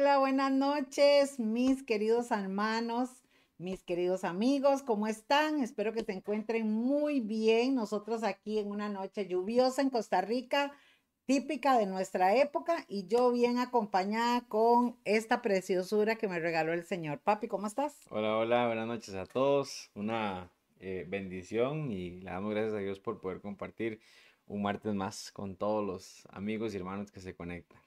Hola, buenas noches, mis queridos hermanos, mis queridos amigos, ¿cómo están? Espero que se encuentren muy bien. Nosotros aquí en una noche lluviosa en Costa Rica, típica de nuestra época, y yo bien acompañada con esta preciosura que me regaló el Señor. Papi, ¿cómo estás? Hola, hola, buenas noches a todos. Una eh, bendición y le damos gracias a Dios por poder compartir un martes más con todos los amigos y hermanos que se conectan.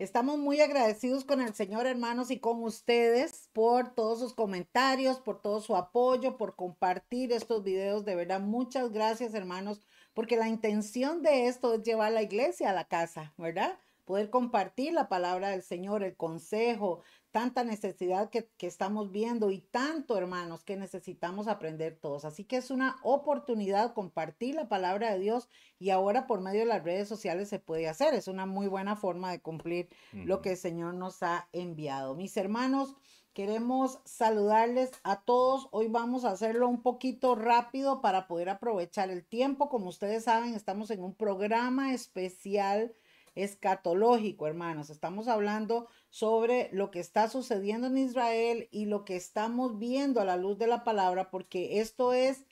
Estamos muy agradecidos con el Señor, hermanos, y con ustedes por todos sus comentarios, por todo su apoyo, por compartir estos videos. De verdad, muchas gracias, hermanos, porque la intención de esto es llevar la iglesia a la casa, ¿verdad? Poder compartir la palabra del Señor, el consejo, tanta necesidad que, estamos viendo y tanto, hermanos, que necesitamos aprender todos. Así que es una oportunidad compartir la palabra de Dios y ahora por medio de las redes sociales se puede hacer. Es una muy buena forma de cumplir lo que el Señor nos ha enviado. Mis hermanos, queremos saludarles a todos. Hoy vamos a hacerlo un poquito rápido para poder aprovechar el tiempo. Como ustedes saben, estamos en un programa especial escatológico, hermanos. Estamos hablando sobre lo que está sucediendo en Israel y lo que estamos viendo a la luz de la palabra, porque esto es,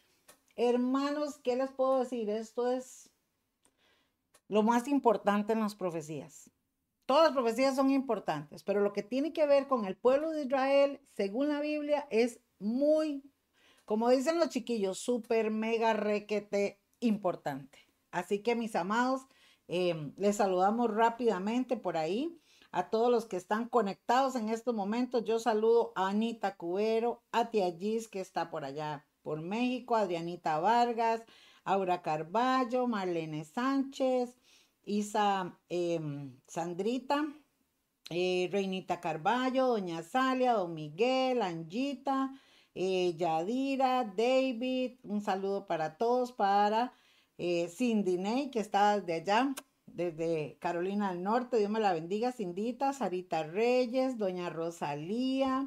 hermanos, ¿qué les puedo decir? Esto es lo más importante en las profecías. Todas las profecías son importantes, pero lo que tiene que ver con el pueblo de Israel, según la Biblia, es muy, como dicen los chiquillos, súper, mega, requete importante. Así que mis amados, Em, les saludamos rápidamente por ahí a todos los que están conectados en estos momentos. Yo saludo a Anita Cubero, a Tia Gis, que está por allá por México, Adrianita Vargas, Aura Carballo, Marlene Sánchez, Isa em, Sandrita, eh, Reinita Carballo, Doña Salia, Don Miguel, Angita, eh, Yadira, David, un saludo para todos, para eh, Cindy Ney, que está desde allá, desde Carolina del Norte, Dios me la bendiga, Cindita, Sarita Reyes, Doña Rosalía,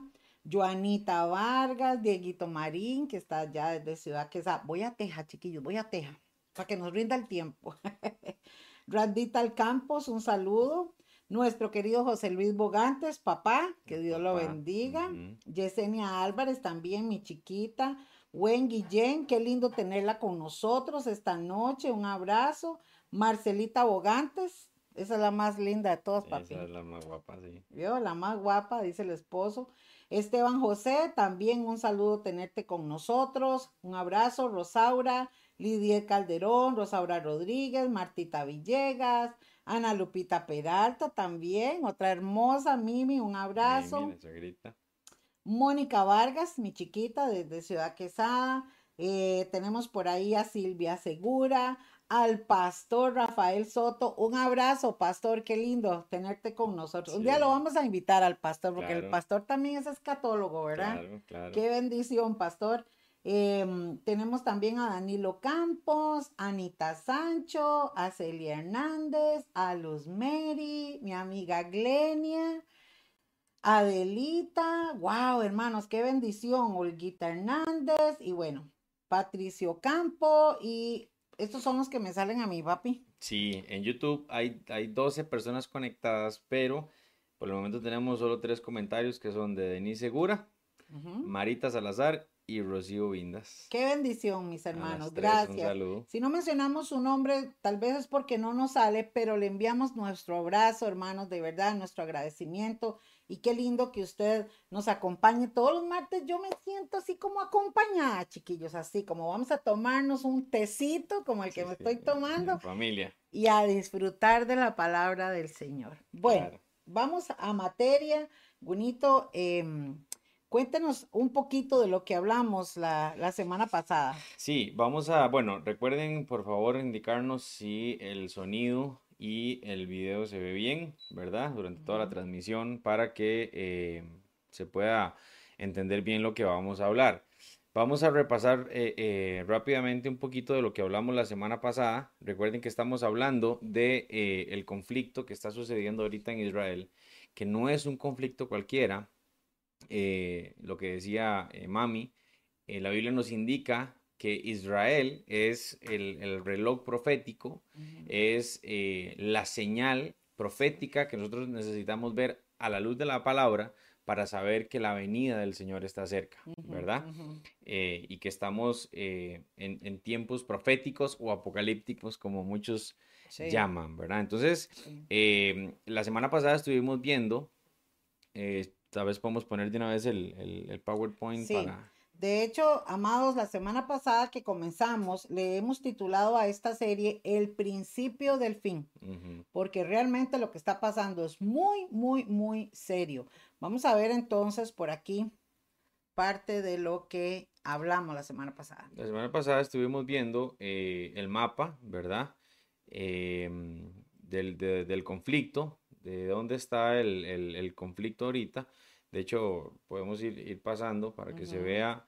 Joanita Vargas, Dieguito Marín, que está allá desde Ciudad Queza. Voy a Teja, chiquillos, voy a Teja, para que nos rinda el tiempo. Randita Campos, un saludo. Nuestro querido José Luis Bogantes, papá, que Dios lo bendiga. Yesenia Álvarez también, mi chiquita. Wen Guillén, qué lindo tenerla con nosotros esta noche. Un abrazo. Marcelita Bogantes, esa es la más linda de todas, papi. Esa es la más guapa, sí. ¿Vio? La más guapa, dice el esposo. Esteban José, también un saludo tenerte con nosotros. Un abrazo. Rosaura, Lidia Calderón, Rosaura Rodríguez, Martita Villegas, Ana Lupita Peralta también, otra hermosa Mimi, un abrazo. Mónica Vargas, mi chiquita, desde Ciudad Quesada. Eh, tenemos por ahí a Silvia Segura, al pastor Rafael Soto. Un abrazo, pastor, qué lindo tenerte con nosotros. Un día lo vamos a invitar al pastor, porque el pastor también es escatólogo, ¿verdad? Claro, claro. Qué bendición, pastor. Em, tenemos también a Danilo Campos, Anita Sancho, a Celia Hernández, a Luz Mary, mi amiga Glenia, Adelita, wow, hermanos, qué bendición, Olguita Hernández y bueno, Patricio Campo y estos son los que me salen a mí, papi. Sí, en YouTube hay, hay 12 personas conectadas, pero por el momento tenemos solo tres comentarios que son de Denise Segura, Marita Salazar y Rocío Vindas. Qué bendición, mis hermanos. Gracias. Si no mencionamos su nombre, tal vez es porque no nos sale, pero le enviamos nuestro abrazo, hermanos, de verdad, nuestro agradecimiento. Y qué lindo que usted nos acompañe todos los martes. Yo me siento así como acompañada, chiquillos, así como vamos a tomarnos un tecito como el que me estoy tomando. familia. Y a disfrutar de la palabra del Señor. Bueno, vamos a materia. Bonito. Em, Cuéntenos un poquito de lo que hablamos la, semana pasada. Sí, vamos a, bueno, recuerden por favor indicarnos si el sonido y el video se ve bien, ¿verdad? Durante toda la transmisión para que eh, se pueda entender bien lo que vamos a hablar. Vamos a repasar eh, eh, rápidamente un poquito de lo que hablamos la semana pasada. Recuerden que estamos hablando de el conflicto que está sucediendo ahorita en Israel, que no es un conflicto cualquiera, lo que decía Mami, la Biblia nos indica que Israel es el, reloj profético, es la señal profética que nosotros necesitamos ver a la luz de la palabra para saber que la venida del Señor está cerca, ¿verdad? Eh, y que estamos eh, en, tiempos proféticos o apocalípticos, como muchos llaman, ¿verdad? Entonces, la semana pasada estuvimos viendo, eh, tal vez podemos poner de una vez el, el PowerPoint para... De hecho, amados, la semana pasada que comenzamos, le hemos titulado a esta serie El principio del fin, porque realmente lo que está pasando es muy, muy, muy serio. Vamos a ver entonces por aquí parte de lo que hablamos la semana pasada. La semana pasada estuvimos viendo eh, el mapa, ¿verdad? Em, del, conflicto, de dónde está el conflicto ahorita de hecho, podemos ir, pasando para que se vea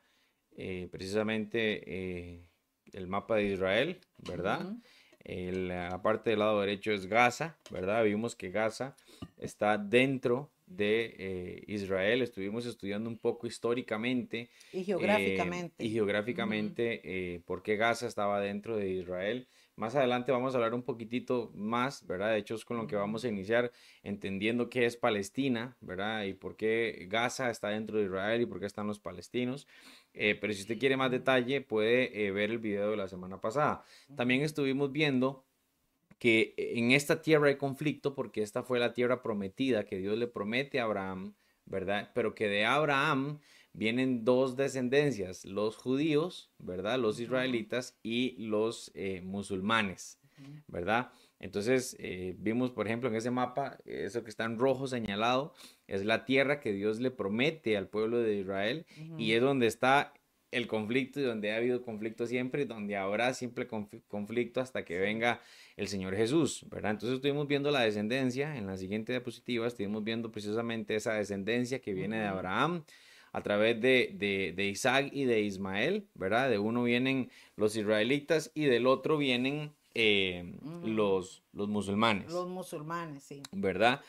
eh, precisamente eh, el mapa de Israel, ¿verdad? la parte del lado derecho es Gaza, ¿verdad? Vimos que Gaza está dentro de eh, Israel. Estuvimos estudiando un poco históricamente. Y geográficamente. y geográficamente por qué Gaza estaba dentro de Israel. Más adelante vamos a hablar un poquitito más, ¿verdad? De hecho es con lo que vamos a iniciar entendiendo qué es Palestina, ¿verdad? Y por qué Gaza está dentro de Israel y por qué están los palestinos. Eh, pero si usted quiere más detalle, puede eh, ver el video de la semana pasada. También estuvimos viendo que en esta tierra hay conflicto porque esta fue la tierra prometida que Dios le promete a Abraham, ¿verdad? Pero que de Abraham vienen dos descendencias, los judíos, ¿verdad? Los israelitas y los eh, musulmanes, ¿verdad? Entonces, eh, vimos, por ejemplo, en ese mapa, eso que está en rojo señalado, es la tierra que Dios le promete al pueblo de Israel y es donde está el conflicto y donde ha habido conflicto siempre y donde habrá siempre conflicto hasta que venga el Señor Jesús, ¿verdad? Entonces estuvimos viendo la descendencia, en la siguiente diapositiva estuvimos viendo precisamente esa descendencia que viene de Abraham, a través de, Isaac y de Ismael, ¿verdad? De uno vienen los israelitas y del otro vienen eh, los, los musulmanes. Los musulmanes, sí. ¿Verdad?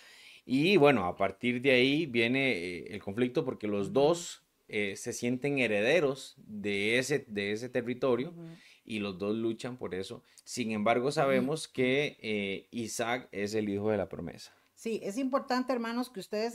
Y bueno, a partir de ahí viene eh, el conflicto porque los dos eh, se sienten herederos de ese, de ese territorio y los dos luchan por eso. Sin embargo, sabemos que Isaac es el hijo de la promesa. Sí, es importante, hermanos, que ustedes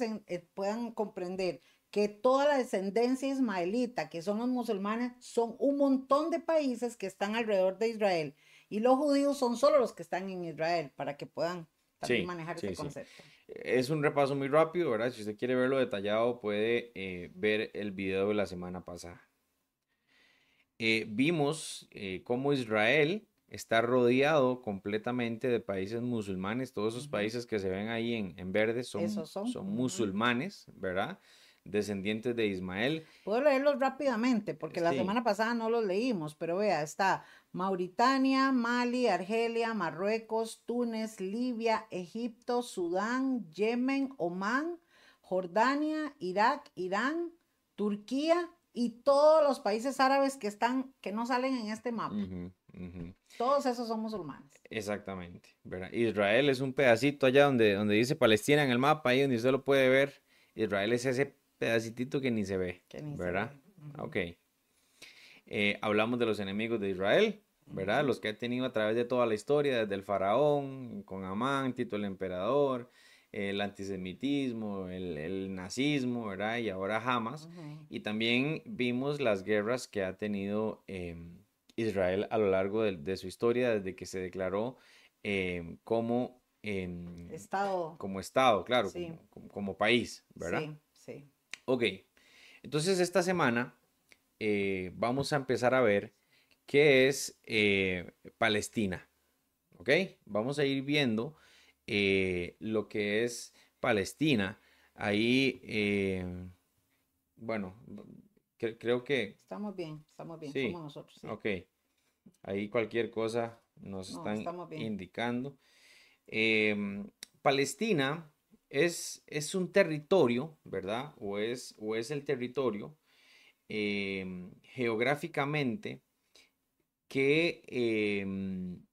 puedan comprender que toda la descendencia ismaelita, que son los musulmanes, son un montón de países que están alrededor de Israel. Y los judíos son solo los que están en Israel, para que puedan también manejar ese concepto. Es un repaso muy rápido, ¿verdad? Si usted quiere verlo detallado, puede eh, ver el video de la semana pasada. Eh, vimos eh, cómo Israel está rodeado completamente de países musulmanes. Todos esos países que se ven ahí en, verde son, son? musulmanes, ¿verdad? Descendientes de Ismael. Puedo leerlos rápidamente porque la semana pasada no los leímos, pero vea, está Mauritania, Mali, Argelia, Marruecos, Túnez, Libia, Egipto, Sudán, Yemen, Omán, Jordania, Irak, Irán, Turquía y todos los países árabes que están, que no salen en este mapa. Todos esos son musulmanes. Exactamente. Israel es un pedacito allá donde, donde dice Palestina en el mapa, ahí donde usted lo puede ver. Israel es ese pedacito que ni se ve, ¿verdad? Ok. Eh, hablamos de los enemigos de Israel, ¿verdad? Los que ha tenido a través de toda la historia, desde el faraón, con Amán, Tito el emperador, el antisemitismo, el, nazismo, ¿verdad? Y ahora Hamas. Y también vimos las guerras que ha tenido em, Israel a lo largo de, su historia, desde que se declaró em, como... Em, estado. Como Estado, claro, como, como, país, ¿verdad? Sí, sí. Ok, entonces esta semana eh, vamos a empezar a ver qué es eh, Palestina. Ok, vamos a ir viendo eh, lo que es Palestina. Ahí, bueno, creo que... Estamos bien, estamos bien, somos nosotros. Sí. Ok, ahí cualquier cosa nos están indicando. Em, Palestina es, un territorio, ¿verdad? O es, o es el territorio em, geográficamente que, em,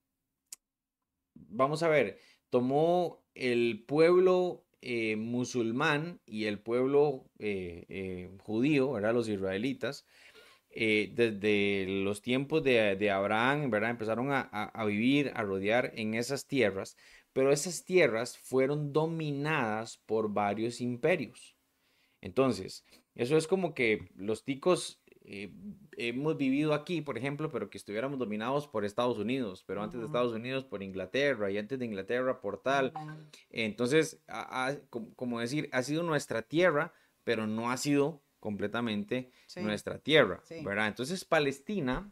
vamos a ver, tomó el pueblo eh, musulmán y el pueblo eh, eh, judío, ¿verdad? Los israelitas, desde los tiempos de, Abraham, ¿verdad? Empezaron a, a, vivir, a rodear en esas tierras, pero esas tierras fueron dominadas por varios imperios. Entonces, eso es como que los ticos eh, hemos vivido aquí, por ejemplo, pero que estuviéramos dominados por Estados Unidos, pero antes de Estados Unidos por Inglaterra y antes de Inglaterra por tal. Entonces, como decir, ha sido nuestra tierra, pero no ha sido completamente nuestra tierra, ¿verdad? Entonces, Palestina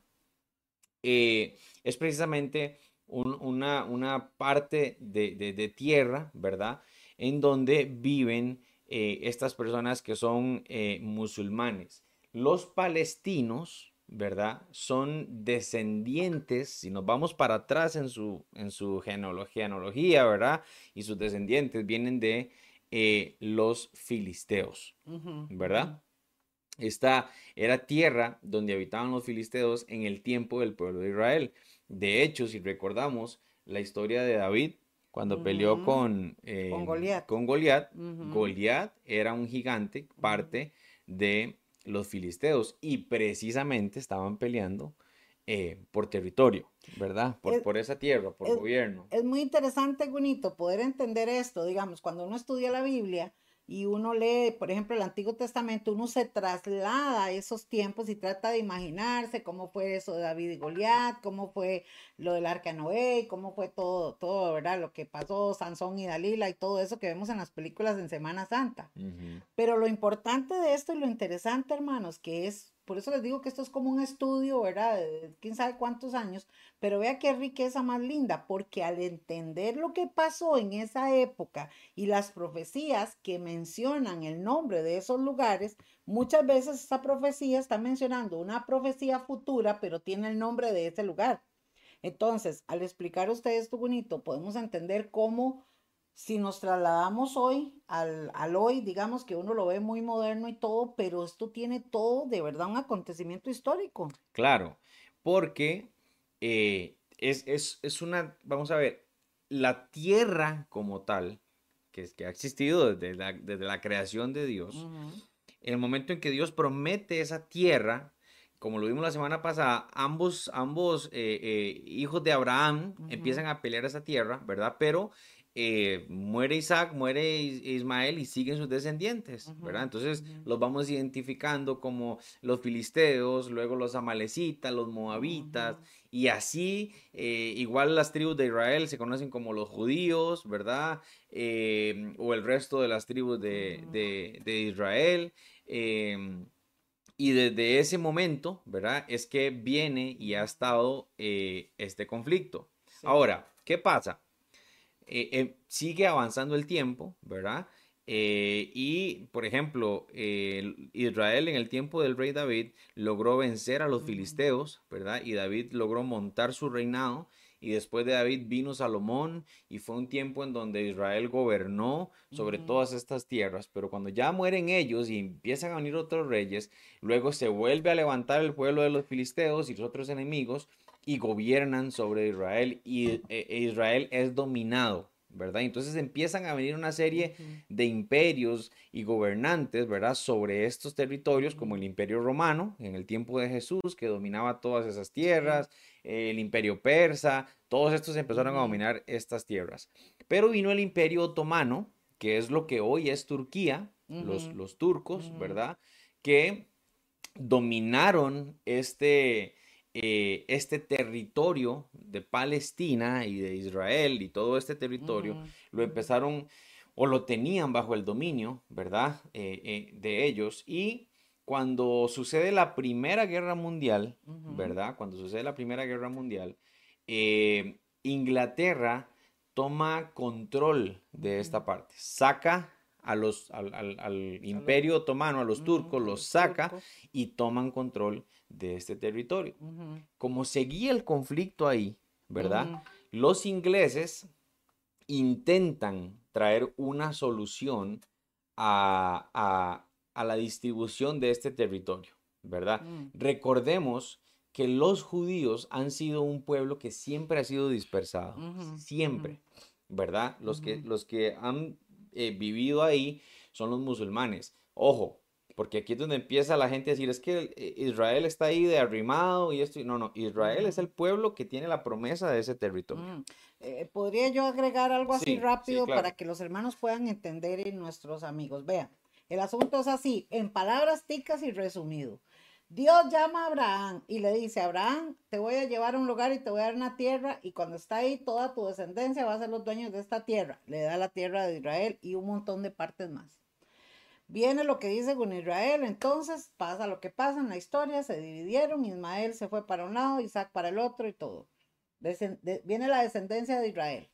eh, es precisamente una, una, parte de, tierra, ¿verdad? En donde viven eh, estas personas que son eh, musulmanes. Los palestinos, ¿verdad? Son descendientes, si nos vamos para atrás en su, en su genealogía, ¿verdad? Y sus descendientes vienen de los filisteos, ¿verdad? Esta era tierra donde habitaban los filisteos en el tiempo del pueblo de Israel. De hecho, si recordamos la historia de David, cuando peleó con, eh, Goliat, con Goliat, Goliat era un gigante, parte de los filisteos, y precisamente estaban peleando eh, por territorio, ¿verdad? Por, por esa tierra, por gobierno. Es muy interesante, Gunito, poder entender esto. Digamos, cuando uno estudia la Biblia, y uno lee, por ejemplo, el Antiguo Testamento, uno se traslada a esos tiempos y trata de imaginarse cómo fue eso de David y Goliat, cómo fue lo del arca Noé, cómo fue todo, todo, ¿verdad? Lo que pasó, Sansón y Dalila y todo eso que vemos en las películas en Semana Santa. Pero lo importante de esto y lo interesante, hermanos, que es por eso les digo que esto es como un estudio, ¿verdad? De quién sabe cuántos años, pero vea qué riqueza más linda, porque al entender lo que pasó en esa época y las profecías que mencionan el nombre de esos lugares, muchas veces esa profecía está mencionando una profecía futura, pero tiene el nombre de ese lugar. Entonces, al explicar a ustedes esto bonito, podemos entender cómo si nos trasladamos hoy al, hoy, digamos que uno lo ve muy moderno y todo, pero esto tiene todo de verdad un acontecimiento histórico. Claro, porque eh, es, una, vamos a ver, la tierra como tal, que, que ha existido desde la, creación de Dios, en el momento en que Dios promete esa tierra, como lo vimos la semana pasada, ambos, ambos eh, eh, hijos de Abraham empiezan a pelear esa tierra, ¿verdad? Pero eh, muere Isaac, muere Ismael y siguen sus descendientes, ¿verdad? Entonces los vamos identificando como los filisteos, luego los amalecitas, los moabitas, y así, eh, igual las tribus de Israel se conocen como los judíos, ¿verdad? Em, o el resto de las tribus de, Israel. Em, y desde ese momento, ¿verdad? Es que viene y ha estado eh, este conflicto. Ahora, ¿qué pasa? Eh, eh, sigue avanzando el tiempo, ¿verdad? Eh, y, por ejemplo, Israel en el tiempo del rey David logró vencer a los filisteos, ¿verdad? Y David logró montar su reinado. Y después de David vino Salomón y fue un tiempo en donde Israel gobernó sobre todas estas tierras. Pero cuando ya mueren ellos y empiezan a venir otros reyes, luego se vuelve a levantar el pueblo de los filisteos y los otros enemigos y gobiernan sobre Israel y e, e Israel es dominado, ¿verdad? Entonces empiezan a venir una serie de imperios y gobernantes, ¿verdad? Sobre estos territorios, como el imperio romano en el tiempo de Jesús, que dominaba todas esas tierras, el imperio persa, todos estos empezaron a dominar estas tierras. Pero vino el imperio otomano, que es lo que hoy es Turquía, los, los turcos, ¿verdad? Que dominaron este eh, este territorio de Palestina y de Israel y todo este territorio lo empezaron o lo tenían bajo el dominio, ¿verdad? Eh, eh, de ellos. Y cuando sucede la Primera Guerra Mundial, ¿verdad? Cuando sucede la Primera Guerra Mundial, Inglaterra toma control de esta parte, saca a los, al, imperio otomano, a los turcos, los saca y toman control de este territorio. Como seguía el conflicto ahí, ¿verdad? Los ingleses intentan traer una solución a, la distribución de este territorio, ¿verdad? Mm. Recordemos que los judíos han sido un pueblo que siempre ha sido dispersado, siempre, ¿verdad? Los, que, los que han eh, vivido ahí son los musulmanes. Ojo, porque aquí es donde empieza la gente a decir, es que eh, Israel está ahí de arrimado y esto, no, no, Israel es el pueblo que tiene la promesa de ese territorio. Mm, eh, ¿Podría yo agregar algo así rápido para que los hermanos puedan entender y nuestros amigos? Vean, el asunto es así, en palabras ticas y resumido. Dios llama a Abraham y le dice, Abraham, te voy a llevar a un lugar y te voy a dar una tierra y cuando está ahí toda tu descendencia va a ser los dueños de esta tierra. Le da la tierra de Israel y un montón de partes más. Viene lo que dice con Israel, entonces pasa lo que pasa en la historia, se dividieron, Ismael se fue para un lado, Isaac para el otro y todo. viene la descendencia de Israel.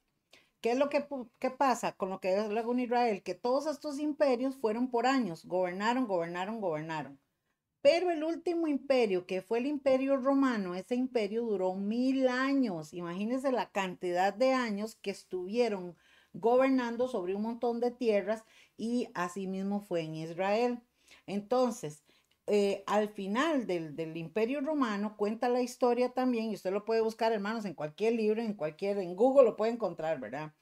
¿Qué es lo que pasa con lo que es luego en Israel? Que todos estos imperios fueron por años, gobernaron, gobernaron, gobernaron. Pero el último imperio, que fue el imperio romano, ese imperio duró mil años. Imagínense la cantidad de años que estuvieron gobernando sobre un montón de tierras y asimismo fue en Israel. Entonces, eh, al final del, del, imperio romano cuenta la historia también, y usted lo puede buscar, hermanos, en cualquier libro, en cualquier, en Google lo puede encontrar, ¿verdad?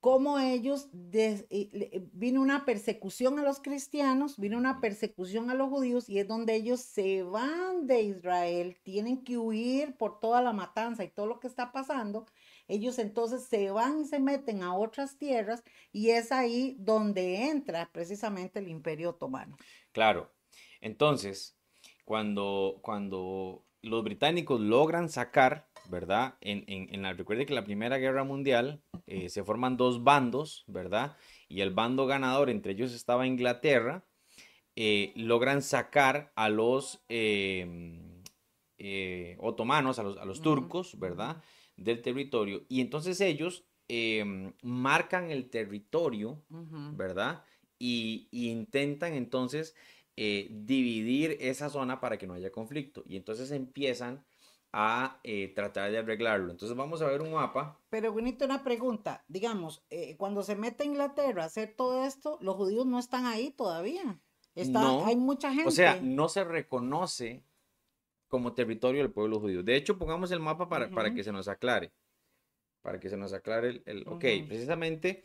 Cómo ellos, vino una persecución a los cristianos, vino una persecución a los judíos, y es donde ellos se van de Israel, tienen que huir por toda la matanza y todo lo que está pasando, ellos entonces se van y se meten a otras tierras y es ahí donde entra precisamente el imperio otomano. Claro, entonces, cuando, cuando los británicos logran sacar, ¿verdad? En, en, la, recuerde que la Primera Guerra Mundial eh, se forman dos bandos, ¿verdad? Y el bando ganador, entre ellos estaba Inglaterra, eh, logran sacar a los eh, otomanos, a los, a los turcos, ¿verdad? Del territorio. Y entonces ellos em, marcan el territorio, ¿verdad? Y, intentan entonces eh, dividir esa zona para que no haya conflicto. Y entonces empiezan a eh, tratar de arreglarlo. Entonces vamos a ver un mapa. Pero bonito una pregunta. Digamos, eh, cuando se mete Inglaterra a hacer todo esto, los judíos no están ahí todavía. Está, hay mucha gente. O sea, no se reconoce como territorio del pueblo judío. De hecho, pongamos el mapa para, para que se nos aclare. Para que se nos aclare el... Ok, precisamente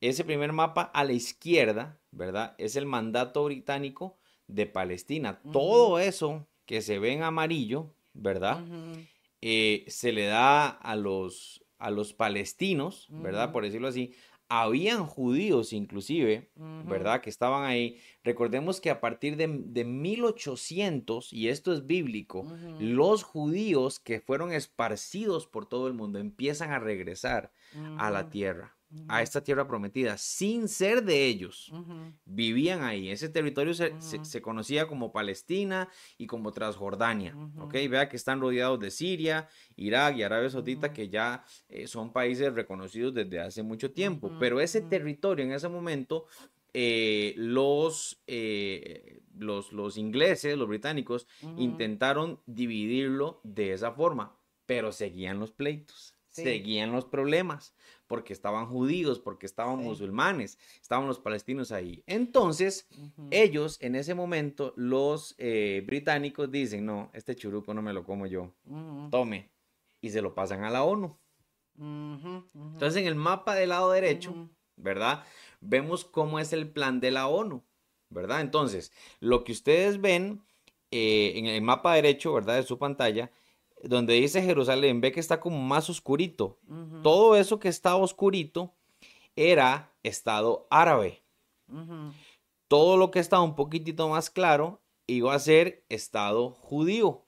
ese primer mapa a la izquierda, ¿verdad? Es el mandato británico de Palestina. Todo eso que se ve en amarillo, ¿verdad? Eh, se le da a los, a los palestinos, ¿verdad? Por decirlo así, habían judíos inclusive, ¿verdad? Que estaban ahí. Recordemos que a partir de, de 1800, y esto es bíblico, los judíos que fueron esparcidos por todo el mundo empiezan a regresar a la tierra a esta tierra prometida sin ser de ellos. Vivían ahí. Ese territorio se, conocía como Palestina y como Transjordania. ¿ok? Vea que están rodeados de Siria, Irak y Arabia Saudita, que ya eh, son países reconocidos desde hace mucho tiempo. Pero ese territorio en ese momento, eh, los, eh, los, los, ingleses, los británicos, intentaron dividirlo de esa forma, pero seguían los pleitos. Seguían los problemas porque estaban judíos, porque estaban musulmanes, estaban los palestinos ahí. Entonces, ellos en ese momento, los eh, británicos dicen, no, este churuco no me lo como yo, tome, y se lo pasan a la ONU. Entonces, en el mapa del lado derecho, ¿verdad? Vemos cómo es el plan de la ONU, ¿verdad? Entonces, lo que ustedes ven eh, en el mapa derecho, ¿verdad? De su pantalla, donde dice Jerusalén, ve que está como más oscurito. Todo eso que está oscurito era estado árabe. Todo lo que estaba un poquitito más claro iba a ser estado judío.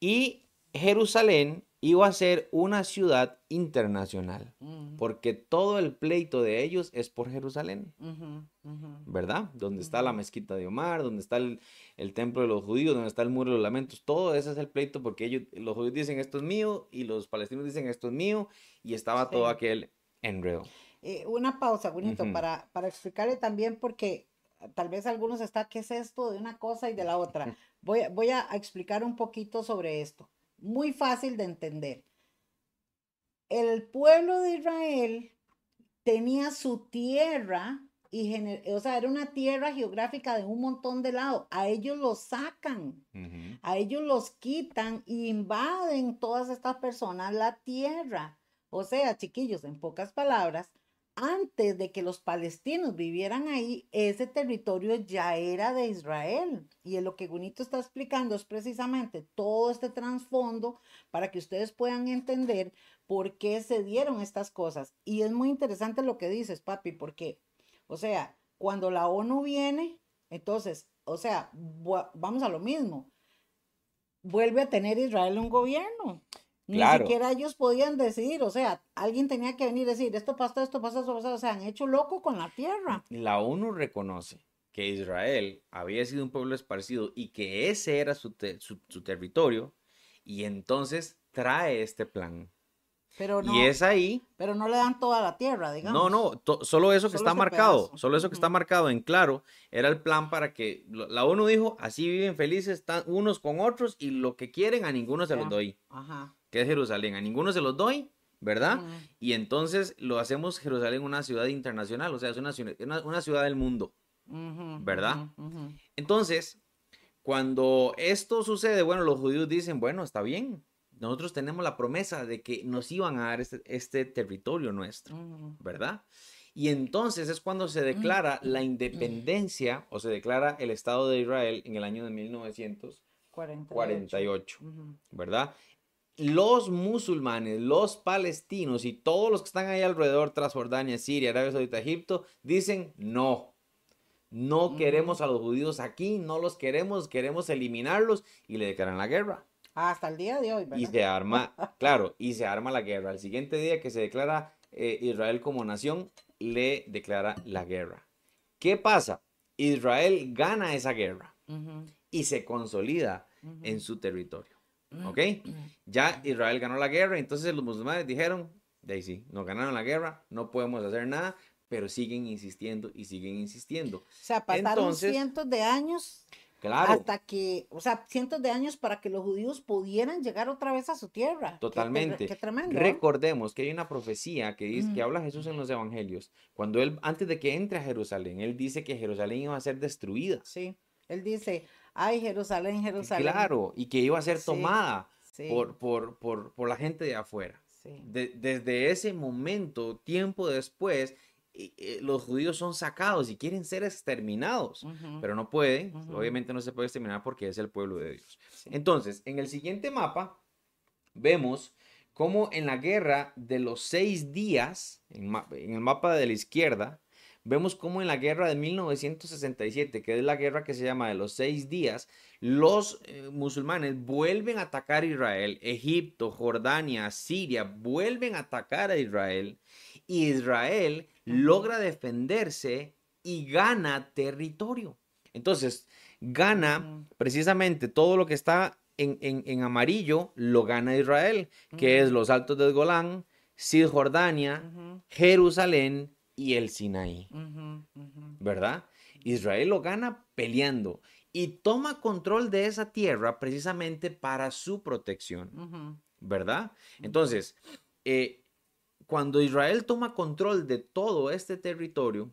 Y Jerusalén iba a ser una ciudad internacional, porque todo el pleito de ellos es por Jerusalén, ¿verdad? Donde está la mezquita de Omar, donde está el, templo de los judíos, donde está el muro de los lamentos, todo ese es el pleito porque ellos, los judíos dicen esto es mío y los palestinos dicen esto es mío y estaba todo aquel enredo. Eh, una pausa, bonito, para, para explicarle también porque tal vez algunos están, ¿qué es esto de una cosa y de la otra? Voy, voy a explicar un poquito sobre esto muy fácil de entender. El pueblo de Israel tenía su tierra y o sea, era una tierra geográfica de un montón de lados. A ellos los sacan, a ellos los quitan y invaden todas estas personas la tierra. O sea, chiquillos, en pocas palabras, antes de que los palestinos vivieran ahí, ese territorio ya era de Israel. Y lo que Gunito está explicando es precisamente todo este trasfondo para que ustedes puedan entender por qué se dieron estas cosas. Y es muy interesante lo que dices, papi, porque, o sea, cuando la ONU viene, entonces, o sea, vamos a lo mismo. Vuelve a tener Israel un gobierno. Ni siquiera ellos podían decidir, o sea, alguien tenía que venir y decir, esto pasa, esto pasa, esto pasa, o sea, han hecho loco con la tierra. La ONU reconoce que Israel había sido un pueblo esparcido y que ese era su, su territorio, y entonces trae este plan. Pero no, y es ahí. Pero no le dan toda la tierra, digamos. No, no, solo eso que está marcado, solo eso que está marcado en claro, era el plan para que la ONU dijo, así viven felices están unos con otros y lo que quieren a ninguno se los doy. Ajá. Que es Jerusalén, a ninguno se los doy, ¿verdad? Y entonces lo hacemos Jerusalén una ciudad internacional, o sea, es una, una, ciudad del mundo, ¿verdad? Entonces, cuando esto sucede, bueno, los judíos dicen, bueno, está bien, nosotros tenemos la promesa de que nos iban a dar este, este territorio nuestro, ¿verdad? Y entonces es cuando se declara la independencia o se declara el Estado de Israel en el año de 1948, ¿verdad? Los musulmanes, los palestinos y todos los que están ahí alrededor, tras Jordania, Siria, Arabia Saudita, Egipto, dicen no. No queremos a los judíos aquí, no los queremos, queremos eliminarlos y le declaran la guerra. Hasta el día de hoy, ¿verdad? Y se arma, claro, y se arma la guerra. El siguiente día que se declara eh, Israel como nación, le declara la guerra. ¿Qué pasa? Israel gana esa guerra y se consolida en su territorio. ¿Ok? Ya Israel ganó la guerra, entonces los musulmanes dijeron, de ahí sí, nos ganaron la guerra, no podemos hacer nada, pero siguen insistiendo y siguen insistiendo. O sea, pasaron cientos de años hasta que, o sea, cientos de años para que los judíos pudieran llegar otra vez a su tierra. Totalmente. Qué, tremendo. Recordemos que hay una profecía que dice, que habla Jesús en los evangelios. Cuando él, antes de que entre a Jerusalén, él dice que Jerusalén iba a ser destruida. Sí. Él dice, ay, Jerusalén, Jerusalén. Claro, y que iba a ser tomada Por, por, por, por, la gente de afuera. desde ese momento, tiempo después, eh, los judíos son sacados y quieren ser exterminados, pero no pueden, obviamente no se puede exterminar porque es el pueblo de Dios. Entonces, en el siguiente mapa vemos cómo en la guerra de los seis días, en, el mapa de la izquierda, vemos cómo en la guerra de 1967, que es la guerra que se llama de los seis días, los eh, musulmanes vuelven a atacar a Israel, Egipto, Jordania, Siria, vuelven a atacar a Israel, y Israel logra defenderse y gana territorio. Entonces, gana precisamente todo lo que está en, amarillo, lo gana Israel, que es los altos del Golán, Cisjordania, Jerusalén y el Sinaí. ¿Verdad? Israel lo gana peleando y toma control de esa tierra precisamente para su protección. ¿Verdad? Entonces, eh, cuando Israel toma control de todo este territorio,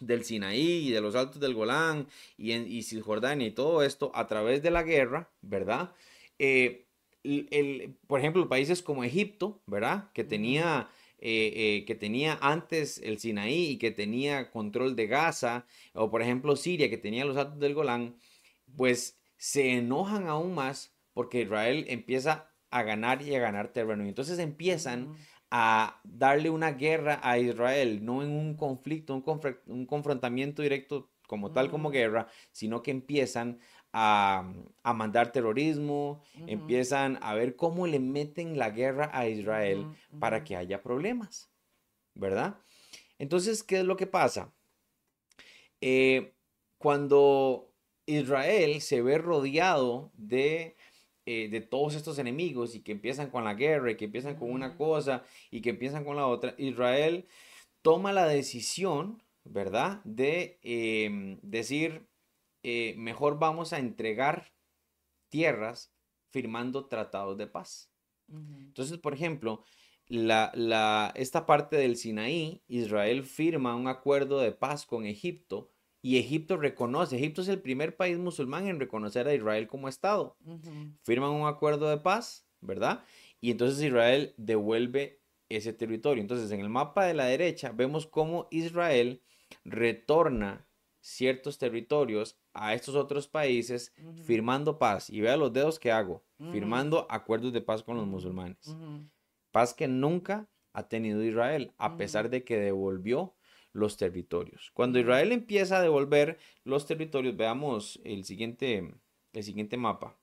del Sinaí y de los altos del Golán y, en, y Cisjordania y todo esto a través de la guerra, ¿verdad? Eh, el, por ejemplo, países como Egipto, ¿verdad? Que tenía, eh, eh, que tenía antes el Sinaí y que tenía control de Gaza, o por ejemplo Siria, que tenía los altos del Golán, pues se enojan aún más porque Israel empieza a ganar y a ganar terreno. Y entonces empiezan a darle una guerra a Israel, no en un conflicto, un, confrontamiento directo como tal como guerra, sino que empiezan a, mandar terrorismo, empiezan a ver cómo le meten la guerra a Israel para que haya problemas, ¿verdad? Entonces, ¿qué es lo que pasa? Eh, cuando Israel se ve rodeado de eh, de todos estos enemigos y que empiezan con la guerra y que empiezan con una cosa y que empiezan con la otra, Israel toma la decisión, ¿verdad? De em, decir, eh, mejor vamos a entregar tierras firmando tratados de paz. Entonces, por ejemplo, la, la, esta parte del Sinaí, Israel firma un acuerdo de paz con Egipto y Egipto reconoce, Egipto es el primer país musulmán en reconocer a Israel como Estado. Firman un acuerdo de paz, ¿verdad? Y entonces Israel devuelve ese territorio. Entonces, en el mapa de la derecha vemos cómo Israel retorna ciertos territorios a estos otros países firmando paz. Y vea los dedos que hago, firmando acuerdos de paz con los musulmanes. Paz que nunca ha tenido Israel, a pesar de que devolvió los territorios. Cuando Israel empieza a devolver los territorios, veamos el siguiente, el siguiente mapa.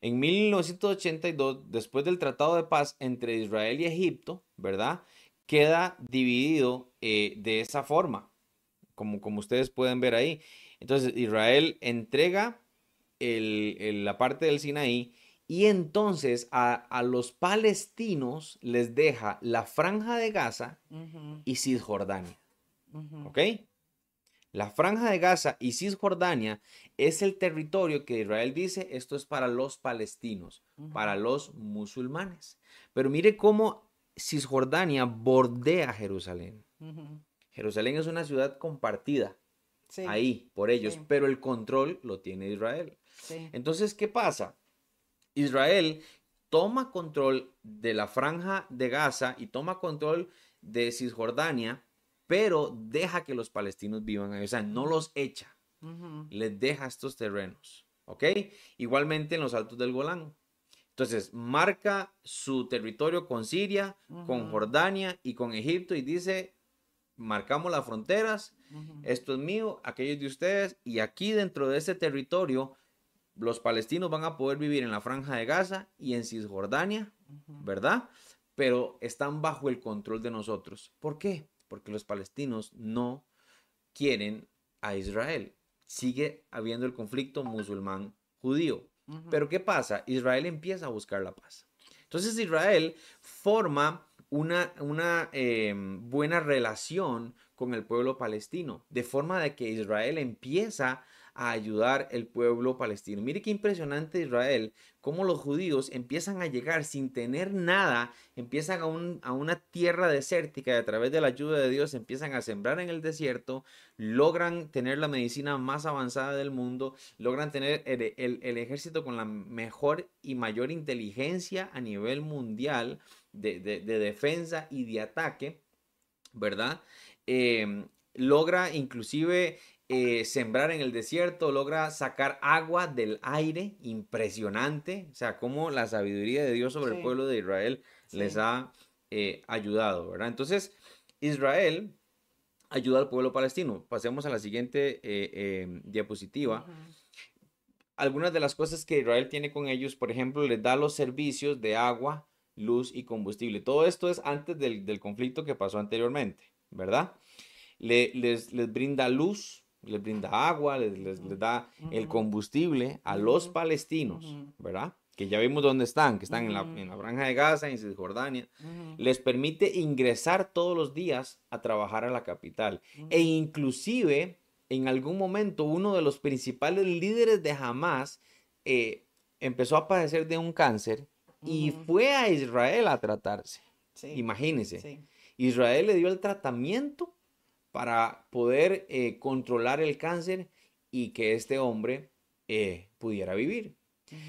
En 1982, después del Tratado de Paz entre Israel y Egipto, ¿verdad? Queda dividido eh, de esa forma, como, como ustedes pueden ver ahí. Entonces, Israel entrega la parte del Sinaí y entonces a, los palestinos les deja la franja de Gaza y Cisjordania. ¿Ok? La franja de Gaza y Cisjordania es el territorio que Israel dice, esto es para los palestinos, para los musulmanes. Pero mire cómo Cisjordania bordea Jerusalén. Jerusalén es una ciudad compartida ahí por ellos, pero el control lo tiene Israel. Entonces, ¿qué pasa? Israel toma control de la franja de Gaza y toma control de Cisjordania, pero deja que los palestinos vivan ahí, o sea, no los echa, les deja estos terrenos, ¿ok? Igualmente en los altos del Golán. Entonces, marca su territorio con Siria, con Jordania y con Egipto y dice, marcamos las fronteras, esto es mío, aquello es de ustedes, y aquí dentro de ese territorio los palestinos van a poder vivir en la franja de Gaza y en Cisjordania, ¿verdad? Pero están bajo el control de nosotros. ¿Por qué? Porque los palestinos no quieren a Israel. Sigue habiendo el conflicto musulmán-judío. Pero ¿qué pasa? Israel empieza a buscar la paz. Entonces Israel forma una, em, buena relación con el pueblo palestino, de forma de que Israel empieza a ayudar el pueblo palestino. Mire qué impresionante Israel, cómo los judíos empiezan a llegar sin tener nada, empiezan a, una tierra desértica y a través de la ayuda de Dios empiezan a sembrar en el desierto, logran tener la medicina más avanzada del mundo, logran tener el, ejército con la mejor y mayor inteligencia a nivel mundial de, defensa y de ataque, ¿verdad? Eh, logra inclusive eh, sembrar en el desierto, logra sacar agua del aire, impresionante, o sea, cómo la sabiduría de Dios sobre el pueblo de Israel les ha eh, ayudado, ¿verdad? Entonces, Israel ayuda al pueblo palestino. Pasemos a la siguiente eh, em, diapositiva. Algunas de las cosas que Israel tiene con ellos, por ejemplo, les da los servicios de agua, luz y combustible. Todo esto es antes del, conflicto que pasó anteriormente, ¿verdad? les, les brinda luz, les brinda agua, les, da el combustible a los palestinos, ¿verdad? Que ya vimos dónde están, que están en, la, en la franja de Gaza, en Cisjordania. Les permite ingresar todos los días a trabajar a la capital. E inclusive, en algún momento, uno de los principales líderes de Hamas eh, empezó a padecer de un cáncer y fue a Israel a tratarse. Imagínense. Israel le dio el tratamiento para poder eh, controlar el cáncer y que este hombre eh, pudiera vivir.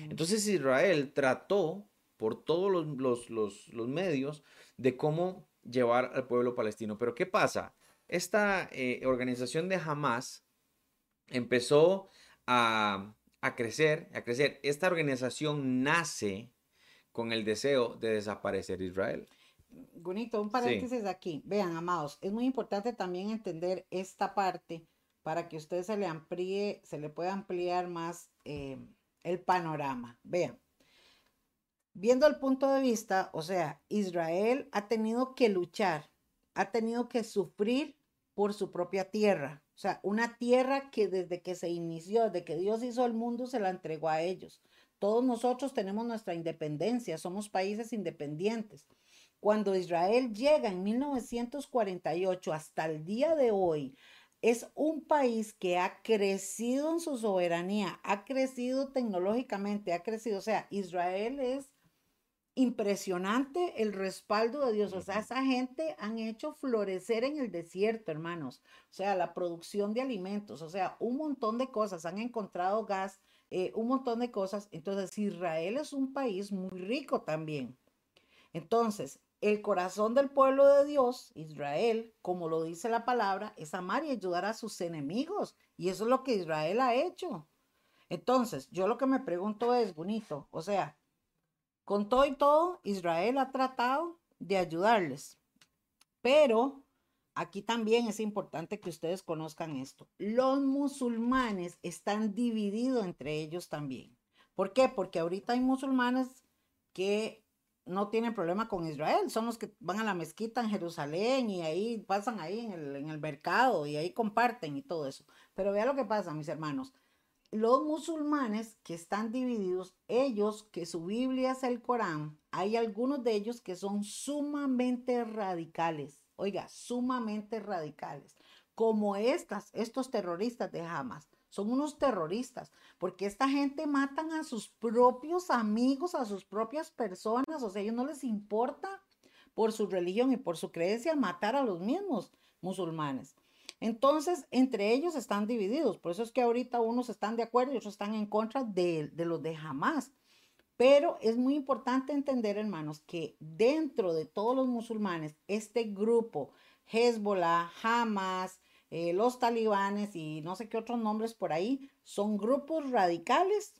Entonces Israel trató por todos los, medios de cómo llevar al pueblo palestino. Pero ¿qué pasa? Esta eh, organización de Hamas empezó a, a, crecer, a crecer. Esta organización nace con el deseo de desaparecer Israel. Gunito, un paréntesis aquí. Vean, amados, es muy importante también entender esta parte para que usted se le amplíe, se le pueda ampliar más eh, el panorama. Vean, viendo el punto de vista, o sea, Israel ha tenido que luchar, ha tenido que sufrir por su propia tierra. O sea, una tierra que desde que se inició, desde que Dios hizo el mundo, se la entregó a ellos. Todos nosotros tenemos nuestra independencia, somos países independientes. Cuando Israel llega en 1948 hasta el día de hoy, es un país que ha crecido en su soberanía, ha crecido tecnológicamente, ha crecido, o sea, Israel es impresionante el respaldo de Dios. O sea, esa gente han hecho florecer en el desierto, hermanos. O sea, la producción de alimentos, o sea, un montón de cosas. Han encontrado gas, eh, un montón de cosas. Entonces, Israel es un país muy rico también. Entonces, el corazón del pueblo de Dios, Israel, como lo dice la palabra, es amar y ayudar a sus enemigos. Y eso es lo que Israel ha hecho. Entonces, yo lo que me pregunto es, bonito, o sea, con todo y todo, Israel ha tratado de ayudarles. Pero aquí también es importante que ustedes conozcan esto. Los musulmanes están divididos entre ellos también. ¿Por qué? Porque ahorita hay musulmanes que no tienen problema con Israel, son los que van a la mezquita en Jerusalén y ahí pasan ahí en el, en el mercado y ahí comparten y todo eso. Pero vea lo que pasa, mis hermanos. Los musulmanes que están divididos, ellos que su Biblia es el Corán, hay algunos de ellos que son sumamente radicales. Oiga, sumamente radicales. Como estas, estos terroristas de Hamas son unos terroristas, porque esta gente matan a sus propios amigos, a sus propias personas, o sea, a ellos no les importa por su religión y por su creencia matar a los mismos musulmanes. Entonces, entre ellos están divididos, por eso es que ahorita unos están de acuerdo y otros están en contra de, de los de Hamas. Pero es muy importante entender, hermanos, que dentro de todos los musulmanes, este grupo, Hezbollah, Hamas, eh, los talibanes y no sé qué otros nombres por ahí, son grupos radicales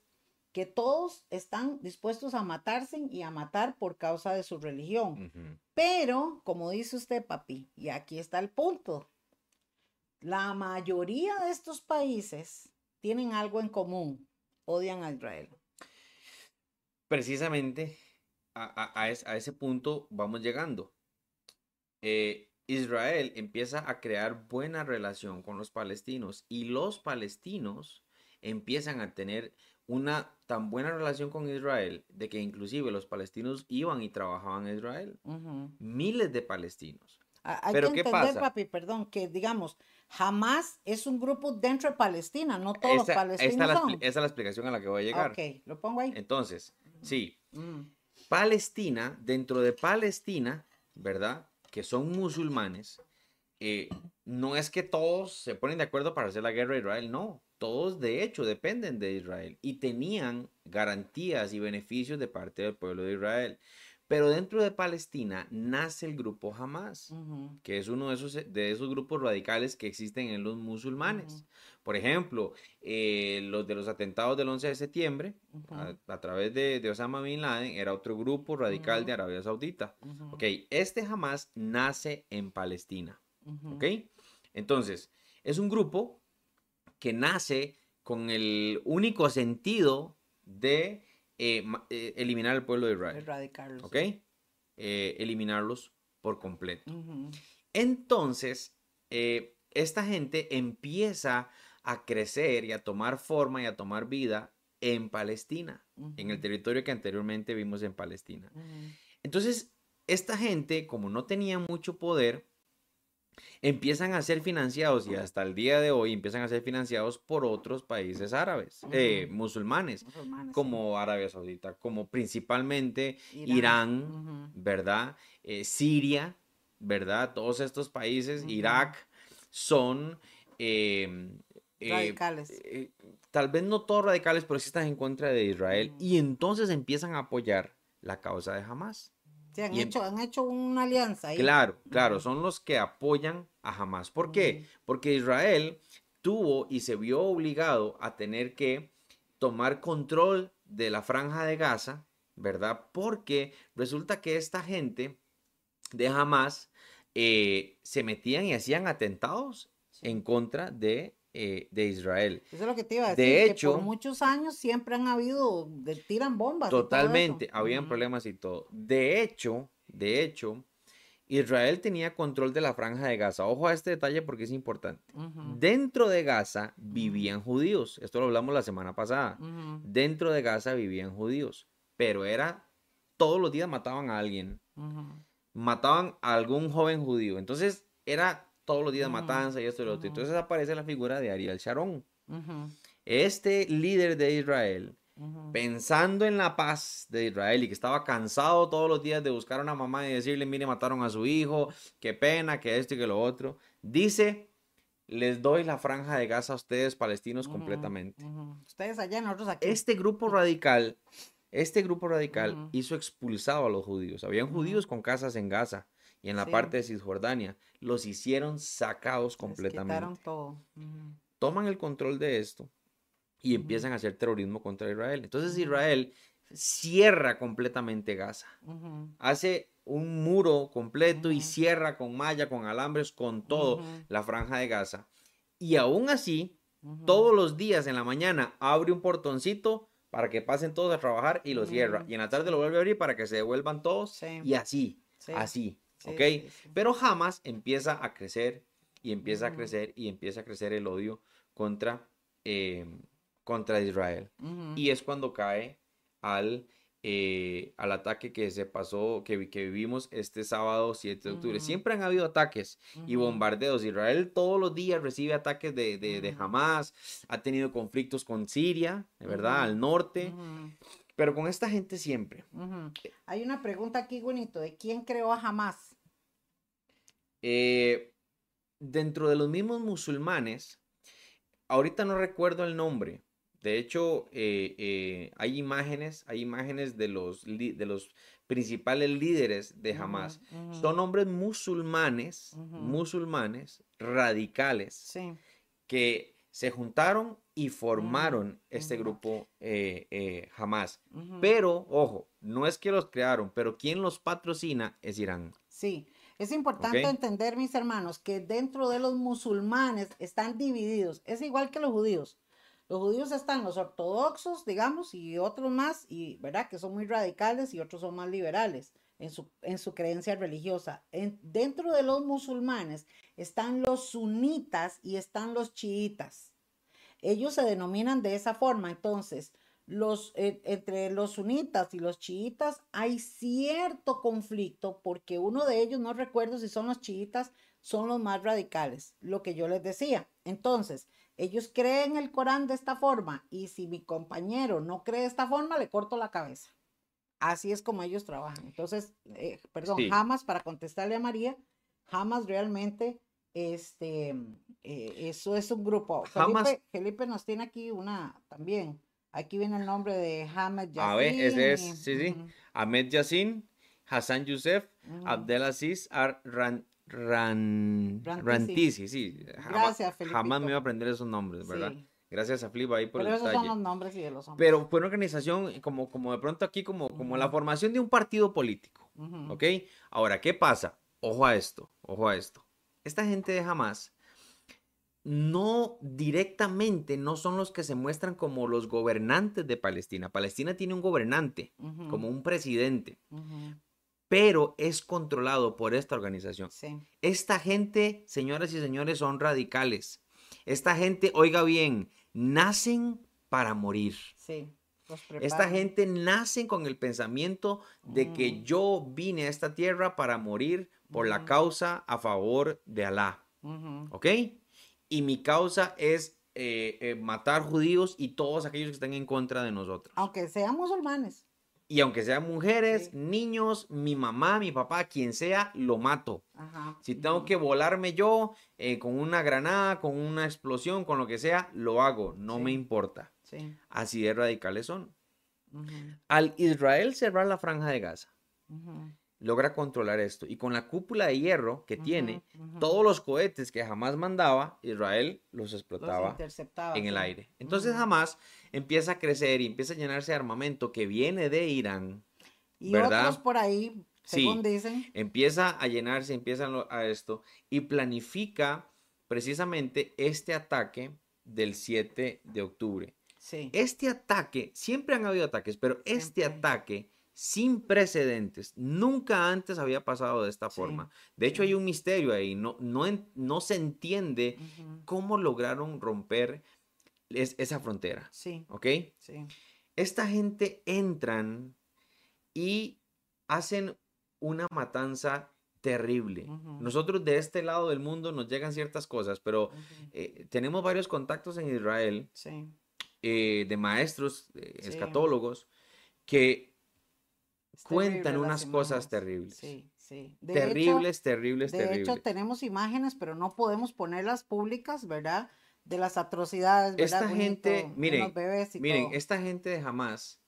que todos están dispuestos a matarse y a matar por causa de su religión. Pero, como dice usted, papi, y aquí está el punto, la mayoría de estos países tienen algo en común, odian a Israel. Precisamente a, ese punto vamos llegando. Eh, Israel empieza a crear buena relación con los palestinos y los palestinos empiezan a tener una tan buena relación con Israel de que inclusive los palestinos iban y trabajaban en Israel. Miles de palestinos. Hay Pero que entender, ¿qué papi, perdón, que digamos, jamás es un grupo dentro de Palestina, no todos los palestinos son. esa es la explicación a la que voy a llegar. Ok, lo pongo ahí. Entonces, sí, mm. Palestina, dentro de Palestina, ¿verdad? que son musulmanes, eh, no es que todos se ponen de acuerdo para hacer la guerra a Israel, no, todos de hecho dependen de Israel y tenían garantías y beneficios de parte del pueblo de Israel. Pero dentro de Palestina nace el grupo Hamas, que es uno de esos, de esos grupos radicales que existen en los musulmanes. Por ejemplo, eh, los de los atentados del 11 de septiembre, a, través de, Osama Bin Laden, era otro grupo radical de Arabia Saudita. Ok, este Hamas nace en Palestina. Ok, entonces, es un grupo que nace con el único sentido de eh, eh, eliminar el pueblo de Israel. Erradicarlos. ¿Ok? Eh, eliminarlos por completo. Entonces, esta gente empieza a crecer y a tomar forma y a tomar vida en Palestina, en el territorio que anteriormente vimos en Palestina. Entonces, esta gente, como no tenía mucho poder, empiezan a ser financiados y hasta el día de hoy empiezan a ser financiados por otros países árabes, eh, musulmanes, como Arabia Saudita, como principalmente Irán, ¿verdad? Eh, Siria, ¿verdad? Todos estos países, Irak, son... Em, eh, radicales. tal vez no todos radicales, pero sí están en contra de Israel y entonces empiezan a apoyar la causa de Hamas han, hecho, han hecho una alianza ahí. Claro, claro, son los que apoyan a Hamas. ¿Por qué? Porque Israel tuvo y se vio obligado a tener que tomar control de la franja de Gaza, ¿verdad? Porque resulta que esta gente de Hamas eh, se metían y hacían atentados en contra de eh, de Israel. Eso es lo que te iba a decir. De hecho, por muchos años siempre han habido, de, tiran bombas. Totalmente, habían problemas y todo. De hecho, de hecho, Israel tenía control de la franja de Gaza. Ojo a este detalle porque es importante. Dentro de Gaza vivían judíos. Esto lo hablamos la semana pasada. Dentro de Gaza vivían judíos. Pero era, todos los días mataban a alguien. Mataban a algún joven judío. Entonces era todos los días matanza y esto y lo otro. Entonces aparece la figura de Ariel Sharon. Este líder de Israel, pensando en la paz de Israel y que estaba cansado todos los días de buscar a una mamá y decirle, mire, mataron a su hijo, qué pena, que esto y que lo otro, dice, les doy la franja de Gaza a ustedes palestinos completamente. Ustedes allá, nosotros aquí. Este grupo radical Este grupo radical hizo expulsado a los judíos. Habían judíos con casas en Gaza y en la parte de Cisjordania. Los hicieron sacados completamente. todo. Toman el control de esto y empiezan a hacer terrorismo contra Israel. Entonces Israel cierra completamente Gaza. Hace un muro completo y cierra con malla, con alambres, con todo la franja de Gaza. Y aún así, todos los días en la mañana abre un portoncito para que pasen todos a trabajar y lo cierra. Y en la tarde lo vuelve a abrir para que se devuelvan todos. Y así, así. ¿Ok? Pero jamás empieza a crecer y empieza a crecer y empieza a crecer el odio contra, eh, contra Israel. Y es cuando cae al, eh, al ataque que se pasó, que, que vivimos este sábado 7 de octubre. Siempre han habido ataques y bombardeos. Israel todos los días recibe ataques de, de, Hamas, ha tenido conflictos con Siria, de verdad, al norte. Pero con esta gente siempre. Hay una pregunta aquí, bonito, ¿de quién creó a Hamas? Eh, dentro de los mismos musulmanes, ahorita no recuerdo el nombre, de hecho, eh, eh, hay imágenes, hay imágenes de los, de los principales líderes de Hamas. Son hombres musulmanes, musulmanes, radicales, que se juntaron y formaron este grupo eh, Hamas. Pero, ojo, no es que los crearon, pero quien los patrocina es Irán. Sí. Es importante entender, mis hermanos, que dentro de los musulmanes están divididos. Es igual que los judíos. Los judíos están los ortodoxos, digamos, y otros más, y verdad que son muy radicales y otros son más liberales en su, en su creencia religiosa. dentro de los musulmanes están los sunitas y están los chiitas. Ellos se denominan de esa forma. Entonces, los, eh, entre los sunitas y los chiitas hay cierto conflicto porque uno de ellos, no recuerdo si son los chiitas, son los más radicales, lo que yo les decía. Entonces, ellos creen el Corán de esta forma y si mi compañero no cree de esta forma, le corto la cabeza. Así es como ellos trabajan. Entonces, eh, perdón, jamás para contestarle a María, jamás realmente, este, eh, eso es un grupo. Felipe, Felipe, nos tiene aquí una también. Aquí viene el nombre de Ahmed Yassin. A ver, ese es, sí, sí. Ahmed Yassin, Hassan Youssef, Abdelaziz Ar Ran, Rantisi. sí. Gracias, Felipe. Jamás me iba a aprender esos nombres, ¿verdad? Gracias a Flip ahí por Pero esos son los nombres y de los hombres. Pero fue una organización como, como de pronto aquí, como, como la formación de un partido político. ¿Ok? Ahora, ¿qué pasa? Ojo a esto, ojo a esto. Esta gente de Hamas no directamente no son los que se muestran como los gobernantes de Palestina. Palestina tiene un gobernante, como un presidente pero es controlado por esta organización. Esta gente, señoras y señores, son radicales. Esta gente, oiga bien, nacen para morir. Sí. Esta gente nace con el pensamiento de que mm. yo vine a esta tierra para morir por la causa a favor de Alá. ¿Ok? Y mi causa es eh, eh, matar judíos y todos aquellos que están en contra de nosotros. Aunque sean musulmanes. Y aunque sean mujeres, niños, mi mamá, mi papá, quien sea, lo mato. Si tengo que volarme yo eh, con una granada, con una explosión, con lo que sea, lo hago, no me importa. Así de radicales son. Al Israel cerrar la franja de Gaza, logra controlar esto. Y con la cúpula de hierro que tiene, todos los cohetes que jamás mandaba, Israel los explotaba en el aire. Entonces jamás empieza a crecer y empieza a llenarse de armamento que viene de Irán. Y ¿verdad? otros por ahí, según dicen. Empieza a llenarse, empieza a esto y planifica precisamente este ataque del 7 de octubre. Este ataque, siempre han habido ataques, pero este ataque sin precedentes. Nunca antes había pasado de esta forma. De hecho, hay un misterio ahí. No, no, no se entiende cómo lograron romper esa frontera. Sí. ¿Ok? Sí. Esta gente entran y hacen una matanza terrible. Nosotros de este lado del mundo nos llegan ciertas cosas, pero eh, tenemos varios contactos en Israel eh, de maestros, escatólogos, que cuentan unas cosas terribles. Sí, sí. terribles, terribles, de terribles. De hecho, tenemos imágenes, pero no podemos ponerlas públicas, ¿verdad? De las atrocidades, ¿verdad? Esta gente, miren, miren, esta gente de Hamas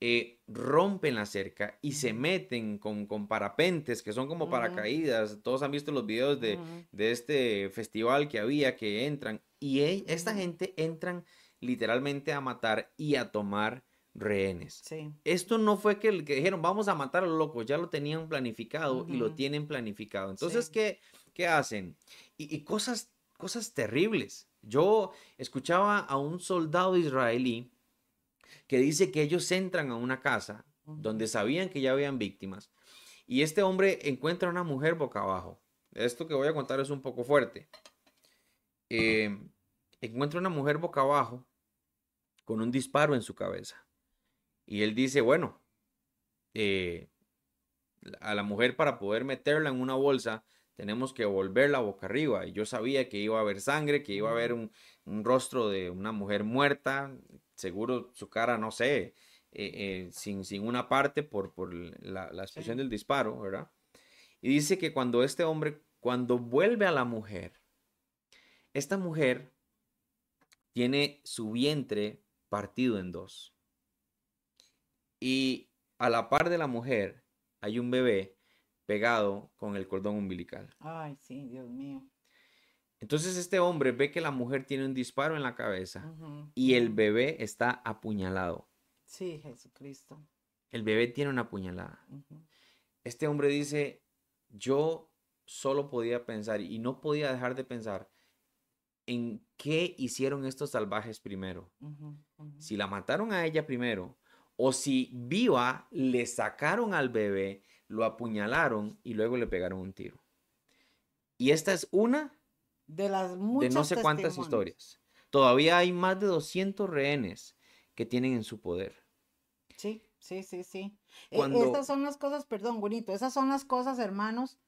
eh, rompen la cerca y se meten con, con parapentes que son como paracaídas. Todos han visto los videos de, de este festival que había que entran y e- esta gente entran literalmente a matar y a tomar rehenes. Sí. Esto no fue que, que dijeron vamos a matar a los locos, ya lo tenían planificado y lo tienen planificado. Entonces, Sí. ¿qué, qué hacen? Y, y cosas, cosas terribles. Yo escuchaba a un soldado israelí que dice que ellos entran a una casa donde sabían que ya habían víctimas y este hombre encuentra a una mujer boca abajo. Esto que voy a contar es un poco fuerte. Eh, encuentra una mujer boca abajo con un disparo en su cabeza. Y él dice, bueno, eh, a la mujer para poder meterla en una bolsa tenemos que volverla boca arriba. Y yo sabía que iba a haber sangre, que iba a haber un, un rostro de una mujer muerta, seguro su cara, no sé, eh, eh, sin, sin una parte por, por la, la explosión Sí. del disparo, ¿verdad? Y dice que cuando este hombre, cuando vuelve a la mujer, esta mujer tiene su vientre partido en dos. Y a la par de la mujer hay un bebé pegado con el cordón umbilical. Ay, sí, Dios mío. Entonces este hombre ve que la mujer tiene un disparo en la cabeza y el bebé está apuñalado. Sí, Jesucristo. El bebé tiene una puñalada. Ujú. Este hombre dice, yo solo podía pensar y no podía dejar de pensar en qué hicieron estos salvajes primero. Si la mataron a ella primero o si viva le sacaron al bebé, lo apuñalaron y luego le pegaron un tiro. Y esta es una De las de muchas no sé cuántas historias. Todavía hay más de 200 rehenes que tienen en su poder. Sí, sí, sí, sí. E- Cuando- Estas son las cosas, perdón, bonito, esas son las cosas, hermanos,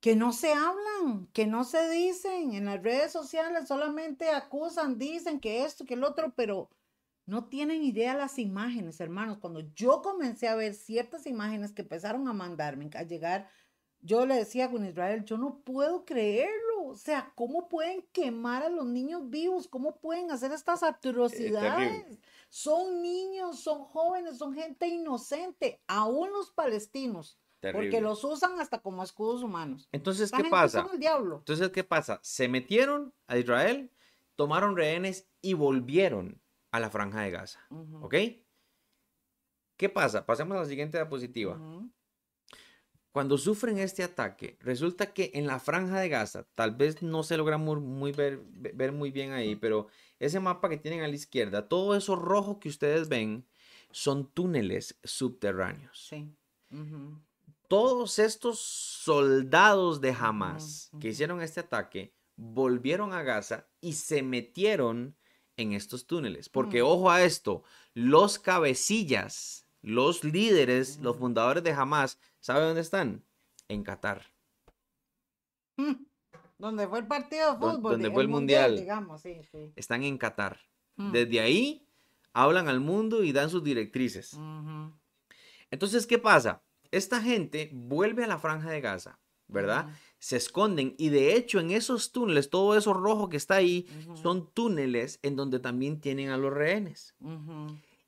que no se hablan, que no se dicen en las redes sociales, solamente acusan, dicen que esto, que el otro, pero no tienen idea las imágenes, hermanos. Cuando yo comencé a ver ciertas imágenes que empezaron a mandarme, a llegar, yo le decía con Israel, yo no puedo creerlo. O sea, ¿cómo pueden quemar a los niños vivos? ¿Cómo pueden hacer estas atrocidades? Son niños, son jóvenes, son gente inocente, aún los palestinos, porque los usan hasta como escudos humanos. Entonces, Esta ¿qué pasa? son el diablo. Entonces, ¿qué pasa? Se metieron a Israel, tomaron rehenes y volvieron a la franja de Gaza. ¿Ok? ¿Qué pasa? Pasemos a la siguiente diapositiva. Cuando sufren este ataque, resulta que en la franja de Gaza, tal vez no se logra muy, muy ver, ve- ver muy bien ahí, pero ese mapa que tienen a la izquierda, todo eso rojo que ustedes ven son túneles subterráneos. Sí. Todos estos soldados de Hamas que hicieron este ataque volvieron a Gaza y se metieron en estos túneles. Porque Mm. ojo a esto, los cabecillas, los líderes, los Mm. fundadores de Hamas, ¿sabe dónde están? En Qatar. Mm, Donde fue el partido de fútbol, donde fue el mundial. digamos, sí, sí. Están en Qatar. Mm, Desde ahí hablan al mundo y dan sus directrices. Entonces, ¿qué pasa? Esta gente vuelve a la franja de Gaza, ¿verdad? Se esconden y de hecho en esos túneles, todo eso rojo que está ahí, son túneles en donde también tienen a los rehenes.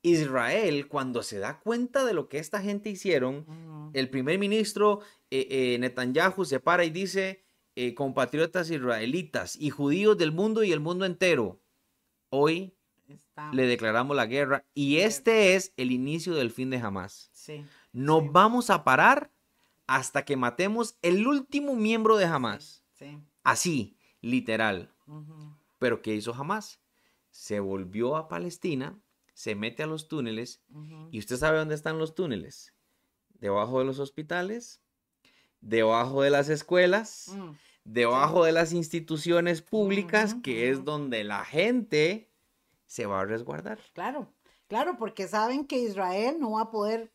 Israel, cuando se da cuenta de lo que esta gente hicieron, el primer ministro eh, eh, Netanyahu se para y dice, eh, compatriotas israelitas y judíos del mundo y el mundo entero, hoy le declaramos la guerra y este es el inicio del fin de Hamas. Sí. No Sí. vamos a parar hasta que matemos el último miembro de Hamas. Sí. Así, literal. Pero ¿qué hizo Hamas? Se volvió a Palestina, se mete a los túneles y usted sabe dónde están los túneles. Debajo de los hospitales, debajo de las escuelas, Mm, debajo de las instituciones públicas, que es donde la gente se va a resguardar. Claro, claro, porque saben que Israel no va a poder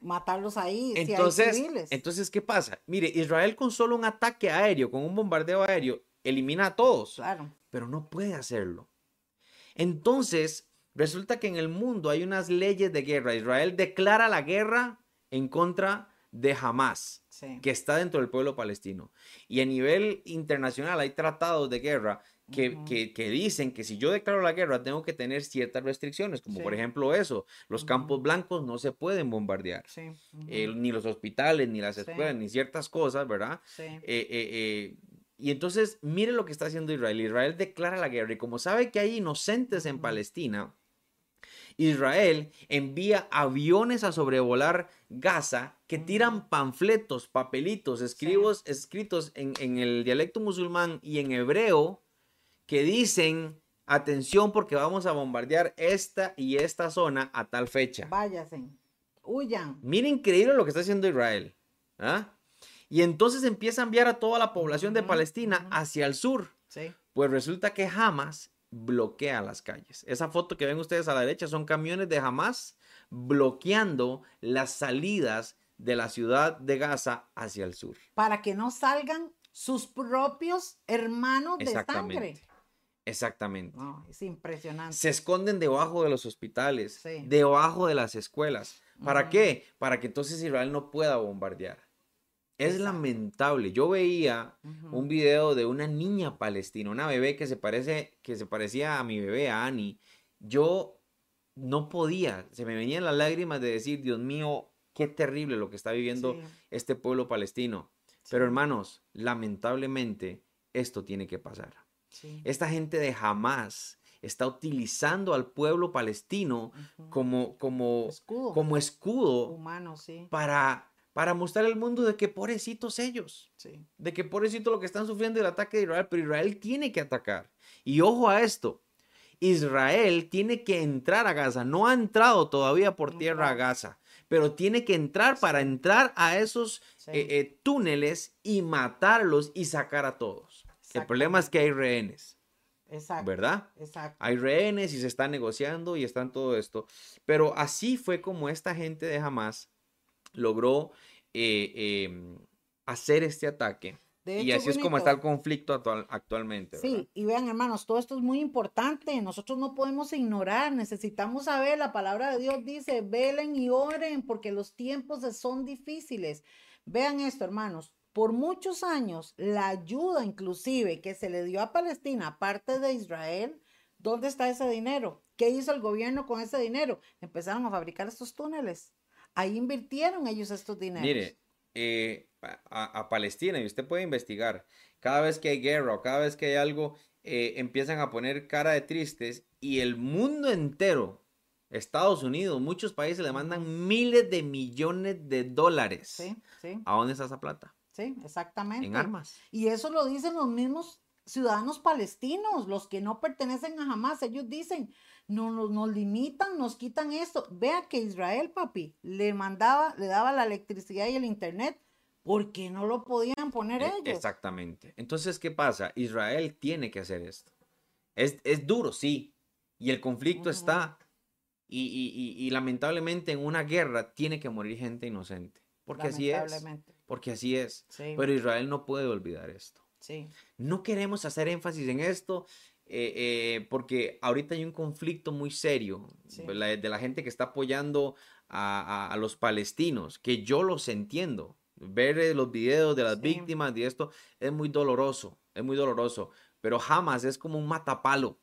matarlos ahí si hay Entonces, civiles. entonces, ¿qué pasa? Mire, Israel con solo un ataque aéreo, con un bombardeo aéreo, elimina a todos, Claro. pero no puede hacerlo. Entonces, resulta que en el mundo hay unas leyes de guerra. Israel declara la guerra en contra de Hamas, Sí. que está dentro del pueblo palestino. Y a nivel internacional hay tratados de guerra que, que, que, dicen que si yo declaro la guerra tengo que tener ciertas restricciones, como por ejemplo eso, los campos blancos no se pueden bombardear, ni los hospitales, ni las escuelas, ni ciertas cosas, ¿verdad? Eh, eh, eh, y entonces, mire lo que está haciendo Israel. Israel declara la guerra y como sabe que hay inocentes en Palestina, Israel envía aviones a sobrevolar Gaza que tiran panfletos, papelitos, escribos, escritos en, en el dialecto musulmán y en hebreo que dicen, atención porque vamos a bombardear esta y esta zona a tal fecha. Váyase, huyan. Mira increíble lo que está haciendo Israel. ¿ah? Y entonces empieza a enviar a toda la población de Palestina hacia el sur. Sí. Pues resulta que Hamas bloquea las calles. Esa foto que ven ustedes a la derecha son camiones de Hamas bloqueando las salidas de la ciudad de Gaza hacia el sur. Para que no salgan sus propios hermanos de sangre. Exactamente. es impresionante. Se esconden debajo de los hospitales, debajo de las escuelas. ¿Para qué? Para que entonces Israel no pueda bombardear. Es lamentable. Yo veía un video de una niña palestina, una bebé que se parece, que se parecía a mi bebé, a Annie. Yo no podía, se me venían las lágrimas de decir, Dios mío, qué terrible lo que está viviendo este pueblo palestino. Pero hermanos, lamentablemente esto tiene que pasar. Esta gente de Hamas está utilizando al pueblo palestino como, como, escudo, como escudo humano, sí. para, para mostrar al mundo de que pobrecitos ellos, de que pobrecitos lo que están sufriendo el ataque de Israel, pero Israel tiene que atacar. Y ojo a esto, Israel tiene que entrar a Gaza, no ha entrado todavía por tierra a Gaza, pero tiene que entrar para entrar a esos eh, eh, túneles y matarlos y sacar a todos. El problema es que hay rehenes. Exacto. ¿Verdad? Exacto. Hay rehenes y se está negociando y están todo esto. Pero así fue como esta gente de Hamas logró eh, em, hacer este ataque. y así es como está el conflicto actual, actualmente. Sí, y vean hermanos, todo esto es muy importante. Nosotros no podemos ignorar, necesitamos saber, la palabra de Dios dice, velen y oren porque los tiempos son difíciles. Vean esto, hermanos, por muchos años, la ayuda inclusive que se le dio a Palestina, aparte de Israel, ¿dónde está ese dinero? ¿Qué hizo el gobierno con ese dinero? Empezaron a fabricar estos túneles. Ahí invirtieron ellos estos dineros. Mire, eh, a, Palestina, y usted puede investigar, cada vez que hay guerra o cada vez que hay algo, eh, empiezan a poner cara de tristes y el mundo entero, Estados Unidos, muchos países le mandan miles de millones de dólares. Sí, sí. ¿A dónde está esa plata? Sí, exactamente. En armas. Y eso lo dicen los mismos ciudadanos palestinos, los que no pertenecen a Hamas. Ellos dicen, no, nos, nos limitan, nos quitan esto. Vea que Israel, papi, le mandaba, le daba la electricidad y el internet porque no lo podían poner e, ellos. Exactamente. Entonces, ¿qué pasa? Israel tiene que hacer esto. Es, duro, sí. Y el conflicto está. Y, y, lamentablemente en una guerra tiene que morir gente inocente. Porque así es. Porque así es. Pero Israel no puede olvidar esto. Sí. No queremos hacer énfasis en esto eh, eh, porque ahorita hay un conflicto muy serio de, la, gente que está apoyando a, los palestinos, que yo los entiendo. Ver eh, los videos de las víctimas y esto es muy doloroso, es muy doloroso. Pero jamás es como un matapalo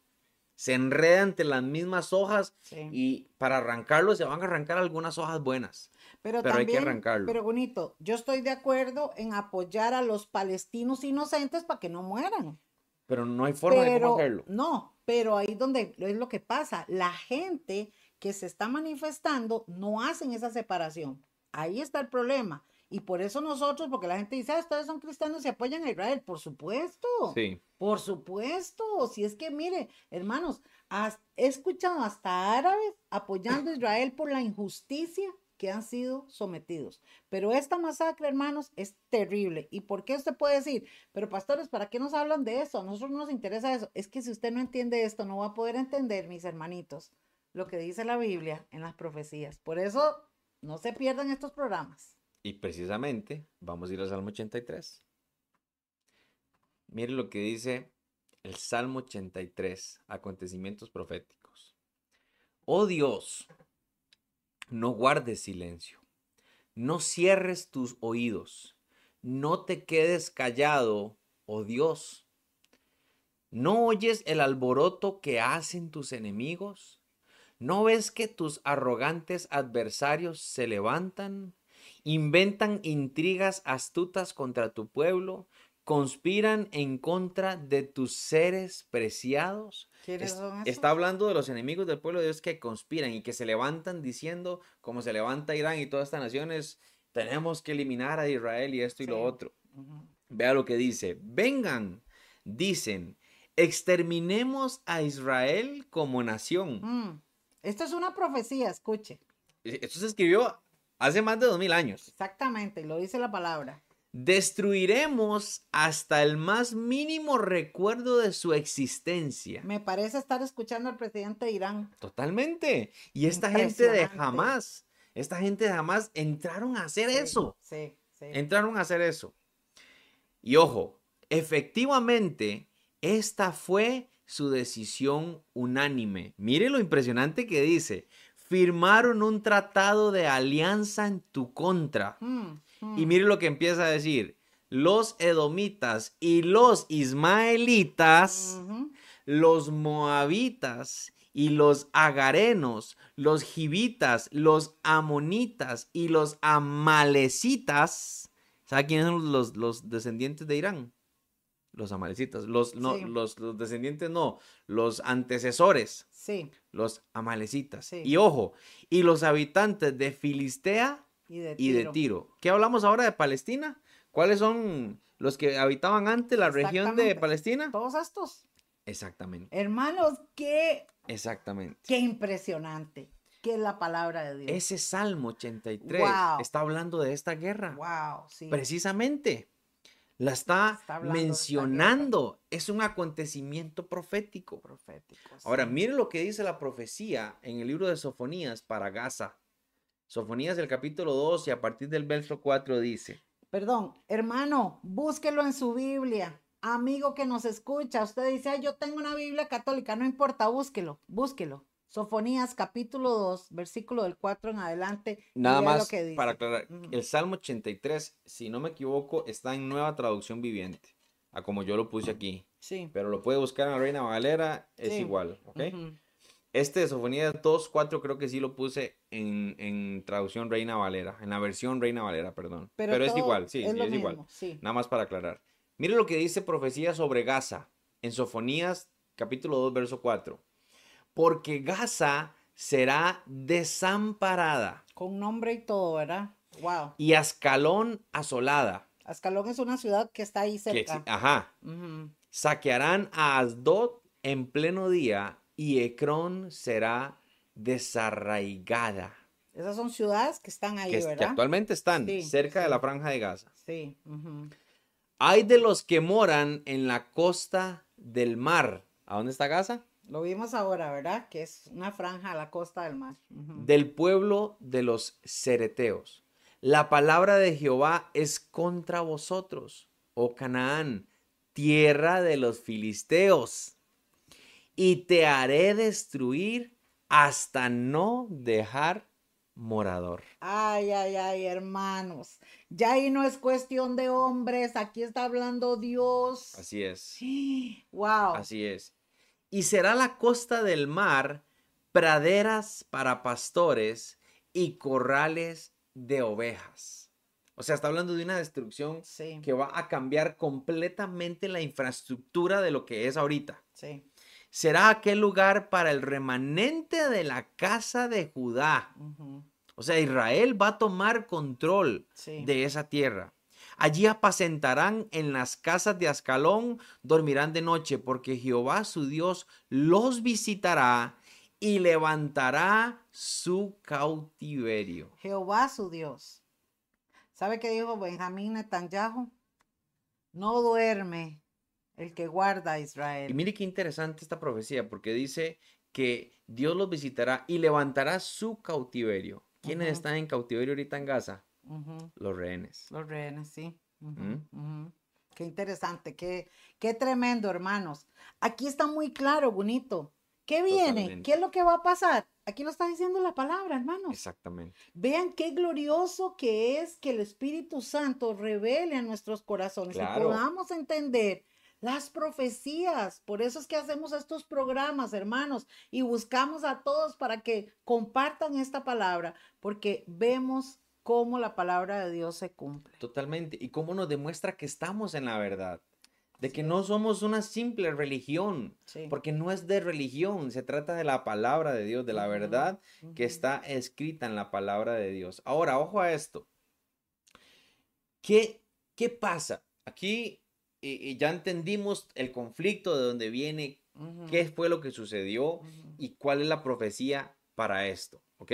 se enreda entre las mismas hojas y para arrancarlo se van a arrancar algunas hojas buenas. Pero, hay que arrancarlo. Pero bonito, yo estoy de acuerdo en apoyar a los palestinos inocentes para que no mueran. Pero no hay forma de cómo hacerlo. No, pero ahí donde es lo que pasa. La gente que se está manifestando no hacen esa separación. Ahí está el problema. Y por eso nosotros, porque la gente dice, ah, ustedes son cristianos y apoyan a Israel. Por supuesto. Sí. Por supuesto. Si es que, mire, hermanos, he escuchado hasta árabes apoyando a Israel por la injusticia que han sido sometidos. Pero esta masacre, hermanos, es terrible. ¿Y por qué usted puede decir, pero pastores, ¿para qué nos hablan de eso? A nosotros no nos interesa eso. Es que si usted no entiende esto, no va a poder entender, mis hermanitos, lo que dice la Biblia en las profecías. Por eso, no se pierdan estos programas. Y precisamente, vamos a ir al Salmo 83. Mire lo que dice el Salmo 83, acontecimientos proféticos. Oh Dios, no guardes silencio, no cierres tus oídos, no te quedes callado, oh Dios. ¿No oyes el alboroto que hacen tus enemigos? ¿No ves que tus arrogantes adversarios se levantan? Inventan intrigas astutas contra tu pueblo, conspiran en contra de tus seres preciados. ¿Quiénes Es- son esos? está hablando de los enemigos del pueblo de Dios que conspiran y que se levantan diciendo, como se levanta Irán y todas estas naciones, tenemos que eliminar a Israel y esto y lo otro. Vea lo que dice. Vengan, dicen, exterminemos a Israel como nación. Mm. Esto es una profecía, escuche. Esto se escribió hace más de dos mil años. Exactamente, y lo dice la palabra. Destruiremos hasta el más mínimo recuerdo de su existencia. Me parece estar escuchando al presidente de Irán. Totalmente. Y esta gente de jamás, esta gente de jamás entraron a hacer Sí, eso. Sí, sí. Entraron a hacer eso. Y ojo, efectivamente, esta fue su decisión unánime. Mire lo impresionante que dice. Firmaron un tratado de alianza en tu contra. Mm, mm. Y mire lo que empieza a decir. Los edomitas y los ismaelitas, los moabitas y los agarenos, los gibitas, los amonitas y los amalecitas. ¿Sabe quiénes son los, los descendientes de Irán? Los amalecitas. Los, no, Sí. los, los descendientes no, los antecesores, Sí, los amalecitas. Sí. Y ojo, y los habitantes de Filistea y de y de tiro. ¿Qué hablamos ahora de Palestina? ¿Cuáles son los que habitaban antes la región de. Palestina? Todos estos. Exactamente, Hermanos, qué, exactamente. qué impresionante. Qué es la palabra de Dios. Ese Salmo 83 Wow. está hablando de esta guerra. Wow, sí. Precisamente. La está, mencionando. Es un acontecimiento profético. Profético. Ahora, sí. mire lo que dice la profecía en el libro de Sofonías para Gaza. Sofonías, el capítulo 2 y a partir del verso 4 dice. Perdón, hermano, búsquelo en su Biblia. Amigo que nos escucha, usted dice, "Ay, yo tengo una Biblia católica, no importa, búsquelo, búsquelo. Sofonías capítulo 2, versículo del 4 en adelante. y Nada vea lo más que dice. para aclarar, Ujú. el Salmo 83, si no me equivoco, está en nueva traducción viviente, a como yo lo puse aquí, Sí. pero lo puede buscar en la Reina Valera, es Sí. igual, ¿ok? ujú. Este de Sofonías 2, 4 creo que sí lo puse en, en traducción Reina Valera, en la versión Reina Valera, perdón. Pero, es igual, sí, es sí, es igual. Sí. Nada más para aclarar. Mire lo que dice profecía sobre Gaza en Sofonías capítulo 2, verso 4. Porque Gaza será desamparada Con nombre y todo, ¿verdad? Wow. y Ascalón asolada. Ascalón es una ciudad que está ahí que cerca. exi- ajá, saquearán a Asdod en pleno día y Ecrón será desarraigada. Esas son ciudades que están ahí, Que, es- que ¿verdad? actualmente están Sí, cerca de la franja de Gaza. Sí. ujú. Hay de los que moran en la costa del mar. ¿A dónde está Gaza? Lo vimos ahora, ¿verdad? Que es una franja a la costa del mar. Del pueblo de los cereteos. La palabra de Jehová es contra vosotros, oh Canaán, tierra de los filisteos. Y te haré destruir hasta no dejar morador. Ay, ay, ay, hermanos. Ya ahí no es cuestión de hombres, aquí está hablando Dios. Así es. Wow. Así es. Y será la costa del mar praderas para pastores y corrales de ovejas. O sea, está hablando de una destrucción Sí, que va a cambiar completamente la infraestructura de lo que es ahorita. sí. Será aquel lugar para el remanente de la casa de Judá. O sea, Israel va a tomar control Sí. de esa tierra. Allí apacentarán en las casas de Ascalón, dormirán de noche, porque Jehová su Dios los visitará y levantará su cautiverio. Jehová su Dios. ¿Sabe qué dijo Benjamín Netanyahu? No duerme el que guarda a Y Israel. mire qué interesante esta profecía, porque dice que Dios los visitará y levantará su cautiverio. ¿Quiénes Ujú. están en cautiverio ahorita en Gaza? Los rehenes. Los rehenes, sí. ¿Mm? Qué interesante, qué, qué tremendo, hermanos. Aquí está muy claro, bonito. ¿Qué viene? Totalmente. ¿Qué es lo que va a pasar? Aquí lo está diciendo la palabra, hermanos. Exactamente. Vean qué glorioso que es que el Espíritu Santo revele a nuestros corazones y Claro. podamos entender las profecías. Por eso es que hacemos estos programas, hermanos, y buscamos a todos para que compartan esta palabra, porque vemos cómo la palabra de Dios se cumple. Totalmente. Y cómo nos demuestra que estamos en la verdad de que no somos una simple religión, porque no es de religión, se trata de la palabra de Dios, de la verdad que está escrita en la palabra de Dios. Ahora, ojo a esto. ¿Qué, qué pasa? Aquí ya entendimos el conflicto de dónde viene, qué fue lo que sucedió y cuál es la profecía para esto, ¿ok?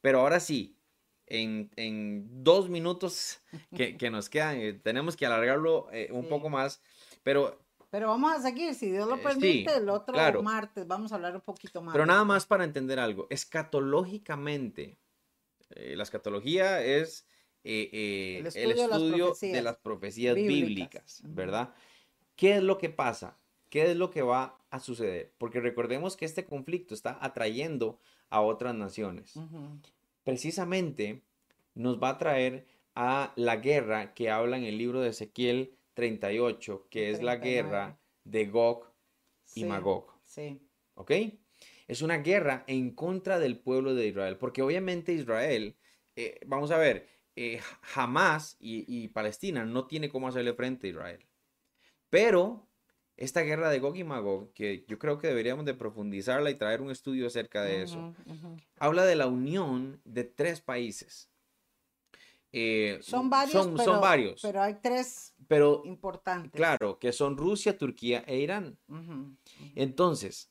Pero ahora sí, en, dos minutos que, nos quedan, eh, tenemos que alargarlo eh, un poco más. Pero, pero vamos a seguir, si Dios lo eh, permite, el otro martes vamos a hablar un poquito más. Pero nada más para entender algo, escatológicamente, eh, la escatología es eh, el estudio, de, las profecías bíblicas, ¿verdad? ¿Qué es lo que pasa? ¿Qué es lo que va a suceder? Porque recordemos que este conflicto está atrayendo a otras naciones. Precisamente nos va a traer a la guerra que habla en el libro de Ezequiel 38, que es la guerra de Gog y Magog. Sí. ¿Ok? Es una guerra en contra del pueblo de Israel, porque obviamente Israel, eh, vamos a ver, eh, jamás y, Palestina no tiene cómo hacerle frente a Israel. Pero esta guerra de Gog y Magog, que yo creo que deberíamos de profundizarla y traer un estudio acerca de eso, habla de la unión de tres países. Eh, son varios, son, pero, varios. Pero hay tres pero, importantes. Claro, que son Rusia, Turquía e Irán. Entonces,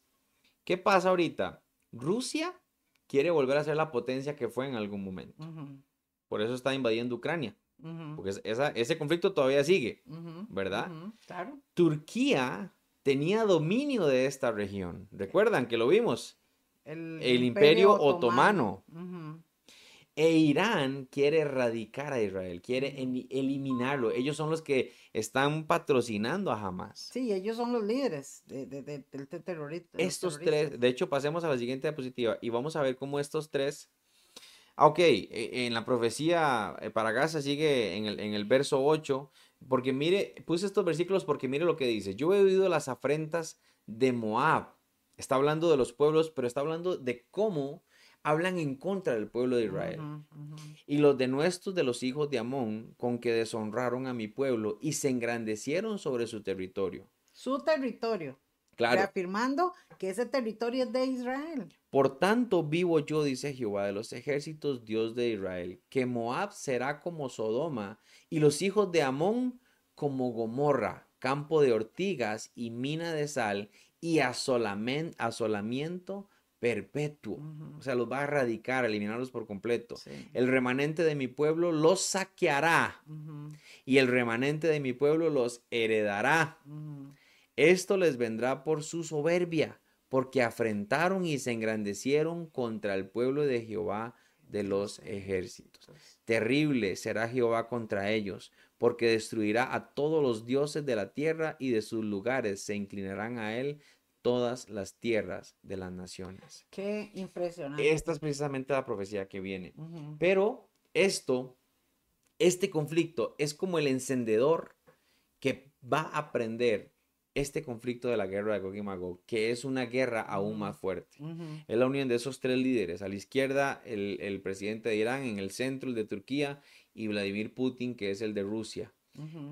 ¿qué pasa ahorita? Rusia quiere volver a ser la potencia que fue en algún momento. Por eso está invadiendo Ucrania. Porque ese conflicto todavía sigue, ¿verdad? Claro. Turquía tenía dominio de esta región. Recuerdan que lo vimos. El, imperio, otomano. E Irán quiere erradicar a Israel, quiere eliminarlo. Ellos son los que están patrocinando a Hamas. Sí, ellos son los líderes del terrorismo. Estos tres, de hecho, pasemos a la siguiente diapositiva y vamos a ver cómo estos tres... Ah, ok, e, en la profecía eh, para Gaza sigue en el, en el verso 8, porque mire, puse estos versículos porque mire lo que dice. Yo he oído las afrentas de Moab. Está hablando de los pueblos, pero está hablando de cómo hablan en contra del pueblo de Israel. Y los denuestos de los hijos de Amón, con que deshonraron a mi pueblo y se engrandecieron sobre su territorio. Su territorio. Claro. Reafirmando que ese territorio es de Israel. Por tanto, vivo yo, dice Jehová de los ejércitos, Dios de Israel, que Moab será como Sodoma y los hijos de Amón como Gomorra, campo de ortigas y mina de sal y asolamiento perpetuo. O sea, los va a erradicar, eliminarlos por completo. El remanente de mi pueblo los saqueará y el remanente de mi pueblo los heredará. Esto les vendrá por su soberbia, porque afrentaron y se engrandecieron contra el pueblo de Jehová de los ejércitos. Terrible será Jehová contra ellos, porque destruirá a todos los dioses de la tierra y de sus lugares se inclinarán a él todas las tierras de las naciones. Qué impresionante. Esta es precisamente la profecía que viene. Pero esto, este conflicto es como el encendedor que va a prender este conflicto de la guerra de Gog y Magog, que es una guerra aún más fuerte. Es la unión de esos tres líderes. A la izquierda, el, el, presidente de Irán, en el centro, el de Turquía, y Vladimir Putin, que es el de Rusia.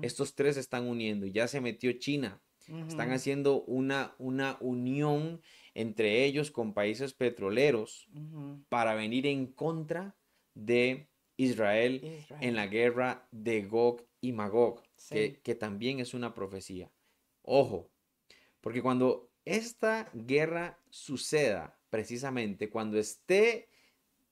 Estos tres se están uniendo. Ya se metió China están haciendo una, una unión entre ellos con países petroleros para venir en contra de Israel, en la guerra de Gog y Magog, que, que también es una profecía. Ojo, porque cuando esta guerra suceda, precisamente cuando esté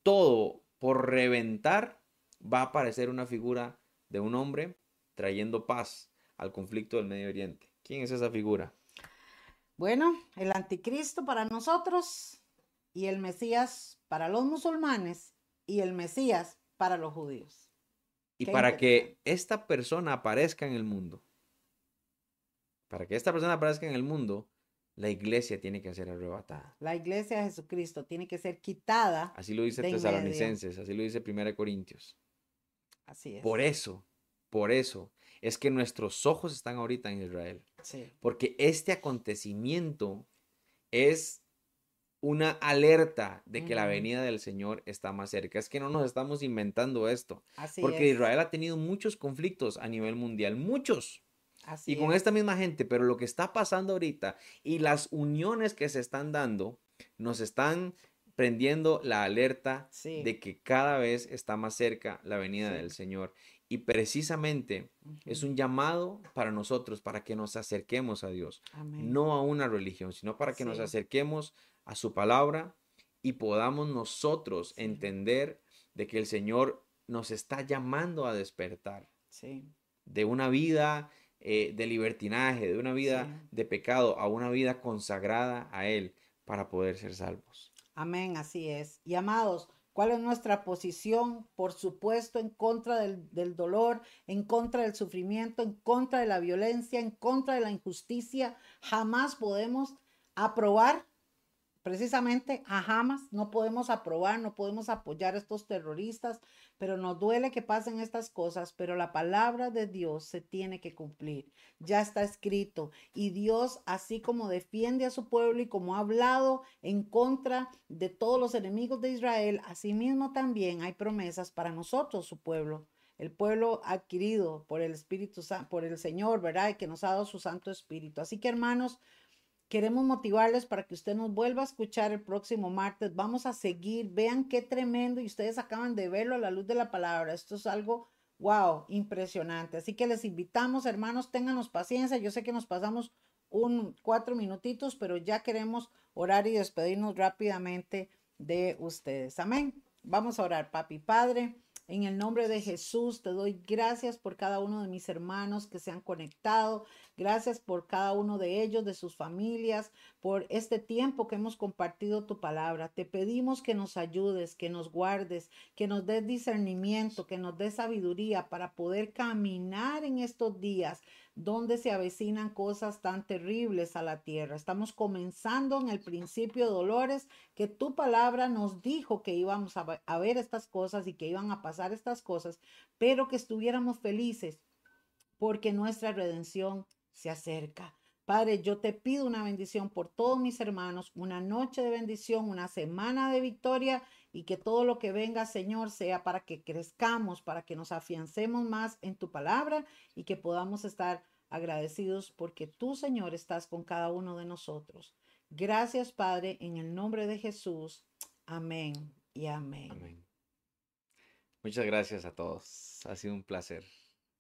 todo por reventar, va a aparecer una figura de un hombre trayendo paz al conflicto del Medio Oriente. ¿Quién es esa figura? Bueno, el anticristo para nosotros y el Mesías para los musulmanes y el Mesías para los judíos. Y para que esta persona aparezca en el mundo, para que esta persona aparezca en el mundo, la iglesia tiene que ser arrebatada. La iglesia de Jesucristo tiene que ser quitada. Así lo dice Tesalonicenses, así lo dice 1 Corintios. Así es. Por eso, por eso es que nuestros ojos están ahorita en Israel. Porque este acontecimiento es una alerta de que la venida del Señor está más cerca. Es que no nos estamos inventando esto. porque Israel ha tenido muchos conflictos a nivel mundial, muchos. Y con esta misma gente, pero lo que está pasando ahorita y las uniones que se están dando nos están prendiendo la alerta de que cada vez está más cerca la venida del Señor. Y precisamente es un llamado para nosotros, para que nos acerquemos a Dios, no a una religión, sino para que nos acerquemos a su palabra y podamos nosotros entender de que el Señor nos está llamando a despertar de una vida eh, de libertinaje, de una vida de pecado, a una vida consagrada a Él para poder ser salvos. Amén, así es. Y amados, ¿cuál es nuestra posición? Por supuesto, en contra del, del, dolor, en contra del sufrimiento, en contra de la violencia, en contra de la injusticia. Jamás podemos aprobar precisamente a Hamas no podemos aprobar, no podemos apoyar a estos terroristas, pero nos duele que pasen estas cosas, pero la palabra de Dios se tiene que cumplir. Ya está escrito y Dios, así como defiende a su pueblo y como ha hablado en contra de todos los enemigos de Israel, asimismo también hay promesas para nosotros, su pueblo el pueblo adquirido por el Espíritu por el Señor, ¿verdad? Y que nos ha dado su Santo Espíritu. Así que hermanos, Queremos motivarles para que usted nos vuelva a escuchar el próximo martes. Vamos a seguir. Vean qué tremendo y ustedes acaban de verlo a la luz de la palabra. Esto es algo, wow, impresionante. Así que les invitamos, hermanos, ténganos paciencia. Yo sé que nos pasamos un cuatro minutitos, pero ya queremos orar y despedirnos rápidamente de ustedes. Amén. Vamos a orar, papi, padre. En el nombre de Jesús te doy gracias por cada uno de mis hermanos que se han conectado. Gracias por cada uno de ellos, de sus familias, por este tiempo que hemos compartido tu palabra. Te pedimos que nos ayudes, que nos guardes, que nos des discernimiento, que nos des sabiduría para poder caminar en estos días donde se avecinan cosas tan terribles a la tierra. Estamos comenzando en el principio, Dolores, que tu palabra nos dijo que íbamos a ver estas cosas y que iban a pasar estas cosas, pero que estuviéramos felices porque nuestra redención se acerca. Padre, yo te pido una bendición por todos mis hermanos, una noche de bendición, una semana de victoria y que todo lo que venga, Señor, sea para que crezcamos, para que nos afiancemos más en tu palabra y que podamos estar agradecidos porque tú, Señor, estás con cada uno de nosotros. Gracias, Padre, en el nombre de Jesús. Amén y amén. amén. Muchas gracias a todos. Ha sido un placer.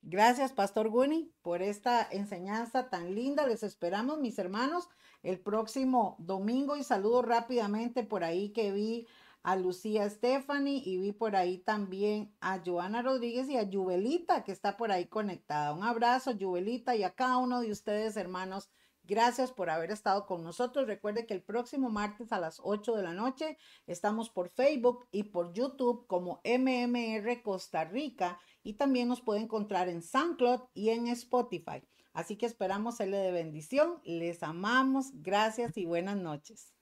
Gracias, Pastor Guni, por esta enseñanza tan linda. Les esperamos, mis hermanos, el próximo domingo y saludo rápidamente por ahí que vi a Lucía Stephanie y vi por ahí también a Joana Rodríguez y a Jubelita que está por ahí conectada. Un abrazo, Jubelita, y a cada uno de ustedes, hermanos. Gracias por haber estado con nosotros. Recuerde que el próximo martes a las 8 de la noche estamos por Facebook y por YouTube como MMR Costa Rica y también nos puede encontrar en SoundCloud y en Spotify. Así que esperamos serle de bendición. Les amamos. Gracias y buenas noches.